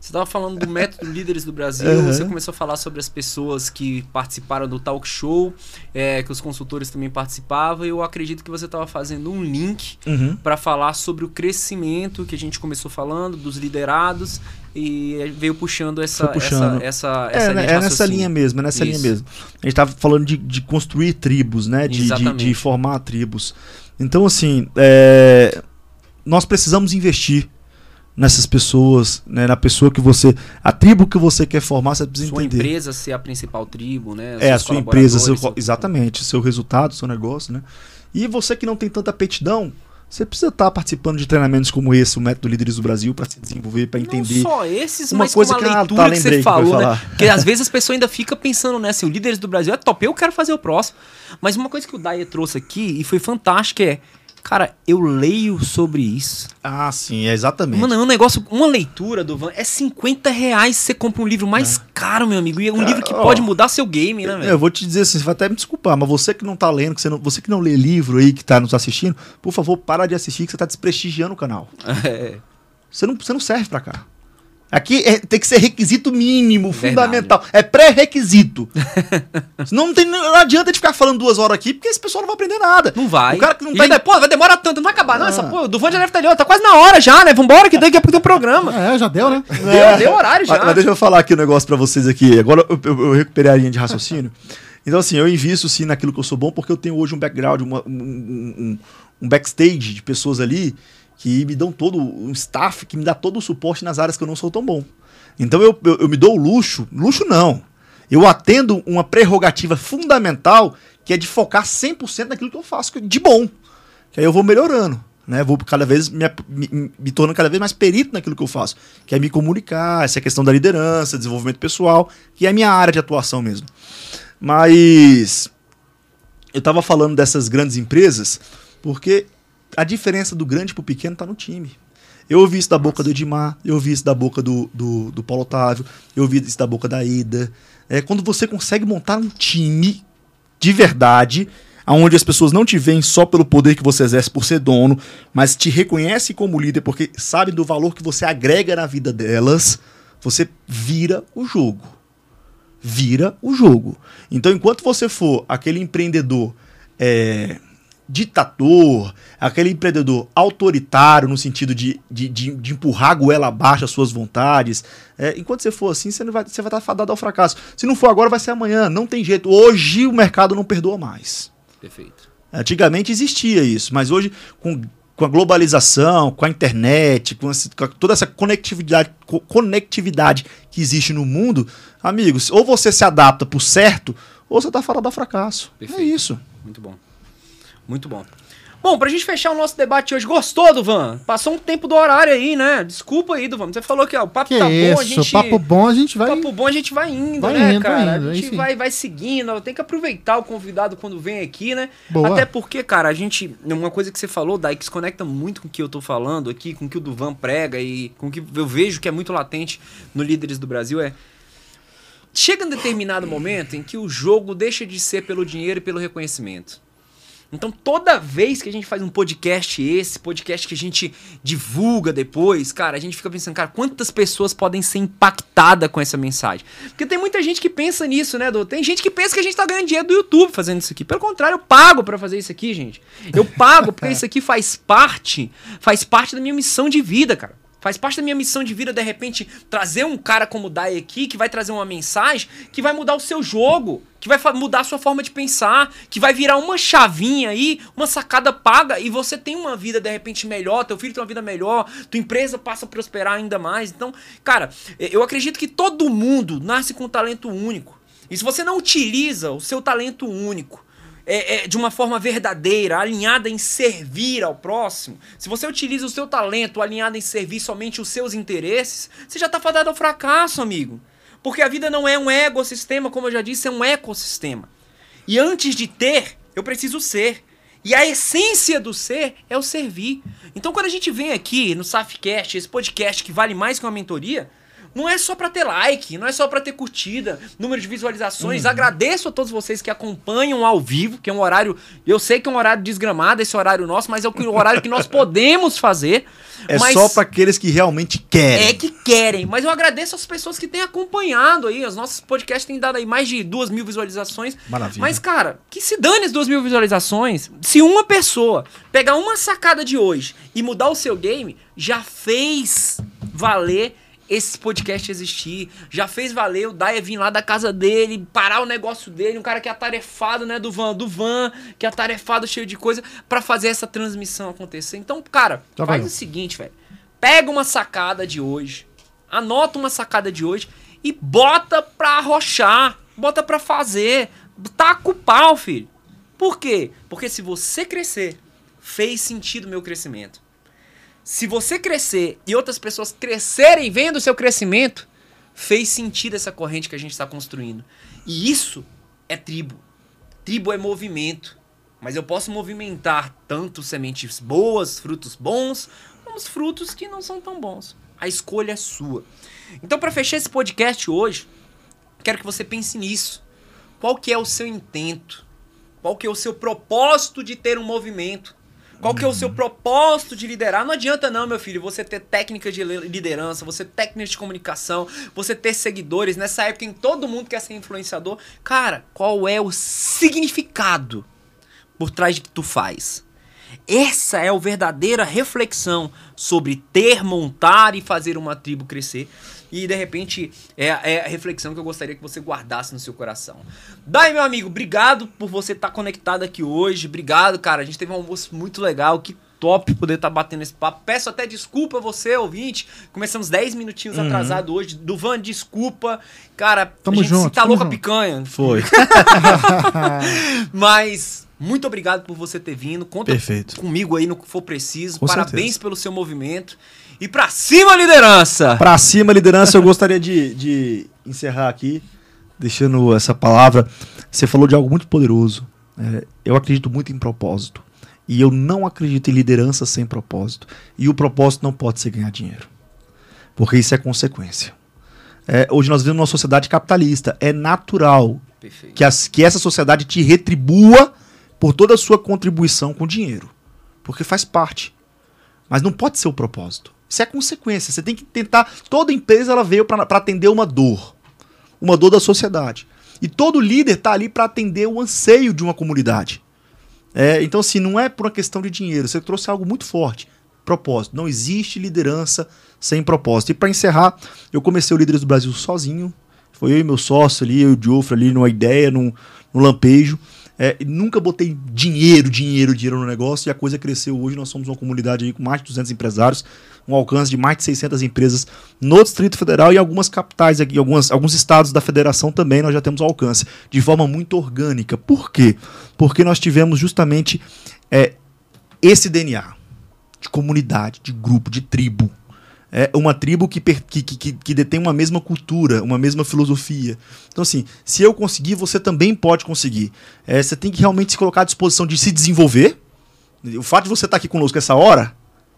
Você estava falando do método Líderes do Brasil, Aham. você começou a falar sobre as pessoas que participaram do talk show, é, que os consultores também participavam, e eu acredito que você estava fazendo um link Uhum. para falar sobre o crescimento que a gente começou falando, dos liderados, e veio puxando essa, puxando. essa, essa, É, essa né, linha de é nessa linha mesmo, é nessa linha Isso. mesmo. A gente tava falando de, de construir tribos, né? De, de, de formar tribos. Então, assim, é, nós precisamos investir nessas pessoas, né? Na pessoa que você. A tribo que você quer formar, você precisa Sua entender. empresa ser a principal tribo, né? É, a sua empresa, seu, seu- exatamente, seu resultado, seu negócio, né? E você que não tem tanta aptidão, Você precisa estar participando de treinamentos como esse, o Método Líderes do Brasil, para se desenvolver, para entender. Não só esses, Uma mas coisa como a que- ah, leitura tá, que você que falou, né? Porque às vezes as pessoas ainda ficam pensando, né? Assim, o Líderes do Brasil é top, eu quero fazer o próximo. Mas uma coisa que o Daya trouxe aqui, e foi fantástica, é... Cara, eu leio sobre isso. Ah, sim, é exatamente. Mano, é um negócio, uma leitura do Van é 50 reais você compra um livro mais caro, meu amigo. E é um livro que ó, pode mudar seu game, né, eu velho? vou te dizer assim, você vai até me desculpar, mas você que não tá lendo, que você, não, você que não lê livro aí, que tá nos assistindo, por favor, para de assistir, que você tá desprestigiando o canal. É. Você não, você não serve pra cá. Aqui é- tem que ser requisito mínimo, Verdade. fundamental. É pré-requisito. Senão não, tem, não adianta de ficar falando duas horas aqui, porque esse pessoal não vai aprender nada. Não vai. O cara que não E tá ainda, pô, vai demorar tanto, não vai acabar, não. Ah. Essa porra, do Van já deve estar ali, ó, tá quase na hora já, né? Vambora, que daqui a pouco tem um programa. É, já deu, né? Deu, deu horário já. Mas, mas deixa eu falar aqui um negócio pra vocês aqui. Agora eu, eu- eu recuperei a linha de raciocínio. Então, assim, eu invisto sim naquilo que eu sou bom, porque eu tenho hoje um background, uma- um, um- um- um backstage de pessoas ali que me dão todo, um staff que me dá todo o suporte nas áreas que eu não sou tão bom. Então eu, eu, eu me dou o luxo, luxo não. Eu atendo uma prerrogativa fundamental que é de focar 100% naquilo que eu faço de bom. Que aí eu vou melhorando, né? Vou cada vez me, me, me tornando cada vez mais perito naquilo que eu faço, que é me comunicar, essa questão da liderança, desenvolvimento pessoal, que é a minha área de atuação mesmo. Mas eu tava falando dessas grandes empresas porque a diferença do grande pro pequeno tá no time. Eu ouvi isso da boca do Edmar, eu ouvi isso da boca do, do, do Paulo Otávio, eu ouvi isso da boca da Ida. É quando você consegue montar um time de verdade, onde as pessoas não te veem só pelo poder que você exerce por ser dono, mas te reconhecem como líder porque sabem do valor que você agrega na vida delas, você vira o jogo. Vira o jogo. Então, enquanto você for aquele empreendedor é, ditador, aquele empreendedor autoritário no sentido de, de, de, de empurrar a goela abaixo as suas vontades, é, enquanto você for assim, você, não vai, você vai estar fadado ao fracasso. Se não for agora, vai ser amanhã. Não tem jeito. Hoje o mercado não perdoa mais. Perfeito. Antigamente existia isso, mas hoje, com, com a globalização, com a internet, com, esse- com toda essa conectividade, co- conectividade que existe no mundo, amigos, ou você se adapta pro certo, ou você tá fora do fracasso. É Perfeito. isso. Muito bom. Muito bom. Bom, pra gente fechar o nosso debate hoje, gostou, Duvan? Passou um tempo do horário aí, né? Desculpa aí, Duvan. Você falou que ó, o papo Que tá isso, bom, a gente. papo bom a gente vai... Papo bom a gente vai indo, Vai né, indo, cara? indo, a gente vai, vai seguindo. Tem que aproveitar o convidado quando vem aqui, né? Boa. Até porque, cara, a gente. Uma coisa que você falou, Dai, que se conecta muito com o que eu tô falando aqui, com o que o Duvan prega e com o que eu vejo que é muito latente no Líderes do Brasil é. Chega um determinado momento em que o jogo deixa de ser pelo dinheiro e pelo reconhecimento. Então, toda vez que a gente faz um podcast esse, podcast que a gente divulga depois, cara, a gente fica pensando, cara, quantas pessoas podem ser impactadas com essa mensagem? Porque tem muita gente que pensa nisso, né, Dô? Tem gente que pensa que a gente tá ganhando dinheiro do YouTube fazendo isso aqui. Pelo contrário, eu pago pra fazer isso aqui, gente. Eu pago porque isso aqui faz parte, faz parte da minha missão de vida, cara. Faz parte da minha missão de vida, de repente, trazer um cara como o Dai aqui, que vai trazer uma mensagem que vai mudar o seu jogo, que vai mudar a sua forma de pensar, que vai virar uma chavinha aí, uma sacada paga, e você tem uma vida, de repente, melhor, teu filho tem uma vida melhor, tua empresa passa a prosperar ainda mais. Então, cara, eu acredito que todo mundo nasce com um talento único. E se você não utiliza o seu talento único, é, é, de uma forma verdadeira, alinhada em servir ao próximo, se você utiliza o seu talento alinhado em servir somente os seus interesses, você já está fadado ao fracasso, amigo. Porque a vida não é um ecossistema, como eu já disse, é um ecossistema. E antes de ter, eu preciso ser. E a essência do ser é o servir. Então, quando a gente vem aqui no Safcast, esse podcast que vale mais que uma mentoria, não é só pra ter like, não é só pra ter curtida, número de visualizações. Uhum. Agradeço a todos vocês que acompanham ao vivo, que é um horário, eu sei que é um horário desgramado esse horário nosso, mas é o horário que nós podemos fazer. É mas só para aqueles que realmente querem. é que querem, mas eu agradeço as pessoas que têm acompanhado aí. Os nossos podcasts têm dado aí mais de duas mil visualizações. Maravilha. Mas, cara, que se dane as duas mil visualizações. Se uma pessoa pegar uma sacada de hoje e mudar o seu game, já fez valer esse podcast existir. Já fez valer o Daya vir lá da casa dele, parar o negócio dele, um cara que é atarefado, né, do van, do van, que é atarefado, cheio de coisa, pra fazer essa transmissão acontecer. Então, cara, Já faz valeu. o seguinte, velho. Pega uma sacada de hoje, anota uma sacada de hoje e bota pra arrochar, bota pra fazer, taca o pau, filho. Por quê? Porque se você crescer fez sentido o meu crescimento. Se você crescer e outras pessoas crescerem vendo o seu crescimento, fez sentido essa corrente que a gente está construindo. E isso é tribo. Tribo é movimento. Mas eu posso movimentar tanto sementes boas, frutos bons, como os frutos que não são tão bons. A escolha é sua. Então, para fechar esse podcast hoje, quero que você pense nisso. Qual que é o seu intento? Qual que é o seu propósito de ter um movimento? Qual que é o seu propósito de liderar? Não adianta não, meu filho, você ter técnica de liderança, você ter técnica de comunicação, você ter seguidores. Nessa época em todo mundo quer ser influenciador. Cara, qual é o significado por trás de que tu faz? Essa é a verdadeira reflexão sobre ter, montar e fazer uma tribo crescer. E de repente é, é, a reflexão que eu gostaria que você guardasse no seu coração. Daí, meu amigo, obrigado por você estar tá conectado aqui hoje. Obrigado, cara. A gente teve um almoço muito legal. Que top poder estar tá batendo esse papo. Peço até desculpa a você, ouvinte. Começamos 10 minutinhos uhum. atrasado hoje. Duvan, desculpa. Cara, tamo a gente junto, se talou com a picanha. Foi. Mas muito obrigado por você ter vindo. Conta Perfeito. comigo aí no que for preciso. Com Parabéns certeza. pelo seu movimento. E pra cima, liderança! Pra cima, liderança, eu gostaria de, de encerrar aqui, deixando essa palavra. Você falou de algo muito poderoso. É, eu acredito muito em propósito. E eu não acredito em liderança sem propósito. E o propósito não pode ser ganhar dinheiro. Porque isso é consequência. É, hoje nós vivemos numa sociedade capitalista. É natural Perfeito. que, as, que essa sociedade te retribua por toda a sua contribuição com dinheiro. Porque faz parte. Mas não pode ser o propósito. Isso é consequência. Você tem que tentar. Toda empresa ela veio para atender uma dor. Uma dor da sociedade. E todo líder está ali para atender o anseio de uma comunidade. É, então, assim, não é por uma questão de dinheiro. Você trouxe algo muito forte. Propósito. Não existe liderança sem propósito. E para encerrar, eu comecei o Líderes do Brasil sozinho. Foi eu e meu sócio ali, eu e o Diofra ali, numa ideia, num, num lampejo. É, nunca botei dinheiro, dinheiro, dinheiro no negócio e a coisa cresceu hoje. Nós somos uma comunidade aí com mais de 200 empresários, um alcance de mais de 600 empresas no Distrito Federal e algumas capitais aqui, algumas, alguns estados da federação também nós já temos alcance, de forma muito orgânica. Por quê? Porque nós tivemos justamente é, esse DNA de comunidade, de grupo, de tribo é uma tribo que, que, que, que detém uma mesma cultura, uma mesma filosofia. Então, assim, se eu conseguir, você também pode conseguir. É, você tem que realmente se colocar à disposição de se desenvolver. O fato de você estar aqui conosco essa hora,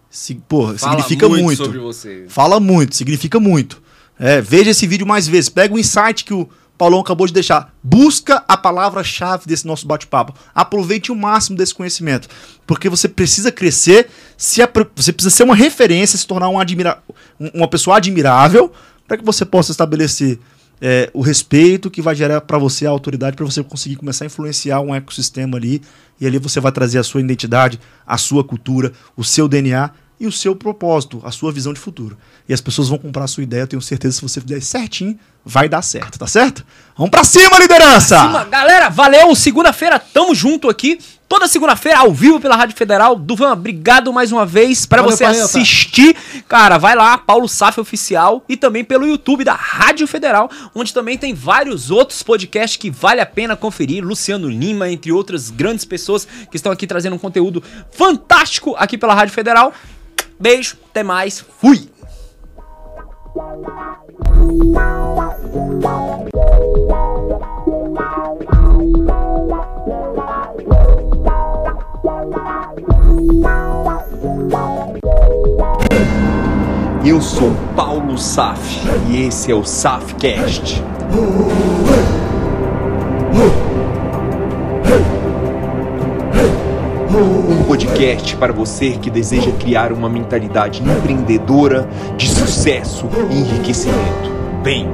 se, porra, Fala significa muito, muito. sobre você. Fala muito, significa muito. É, veja esse vídeo mais vezes. Pega o insight que o Paulão acabou de deixar. Busca a palavra-chave desse nosso bate-papo. Aproveite o máximo desse conhecimento. Porque você precisa crescer, se você precisa ser uma referência, se tornar um admira uma pessoa admirável, para que você possa estabelecer é, o respeito que vai gerar para você a autoridade, para você conseguir começar a influenciar um ecossistema ali. E ali você vai trazer a sua identidade, a sua cultura, o seu DNA e o seu propósito, a sua visão de futuro. E as pessoas vão comprar a sua ideia, eu tenho certeza, se você fizer certinho, vai dar certo, tá certo? Vamos pra cima, liderança! Pra cima. Galera, valeu! Segunda-feira, tamo junto aqui. Toda segunda-feira, ao vivo pela Rádio Federal. Duvan, obrigado mais uma vez para você assistir. Cara, vai lá, Paulo Saf Oficial e também pelo YouTube da Rádio Federal, onde também tem vários outros podcasts que vale a pena conferir. Luciano Lima, entre outras grandes pessoas que estão aqui trazendo um conteúdo fantástico aqui pela Rádio Federal. Beijo, até mais, fui! Eu sou Paulo Saf e esse é o Safcast. Um podcast para você que deseja criar uma mentalidade empreendedora de sucesso e enriquecimento. Vem!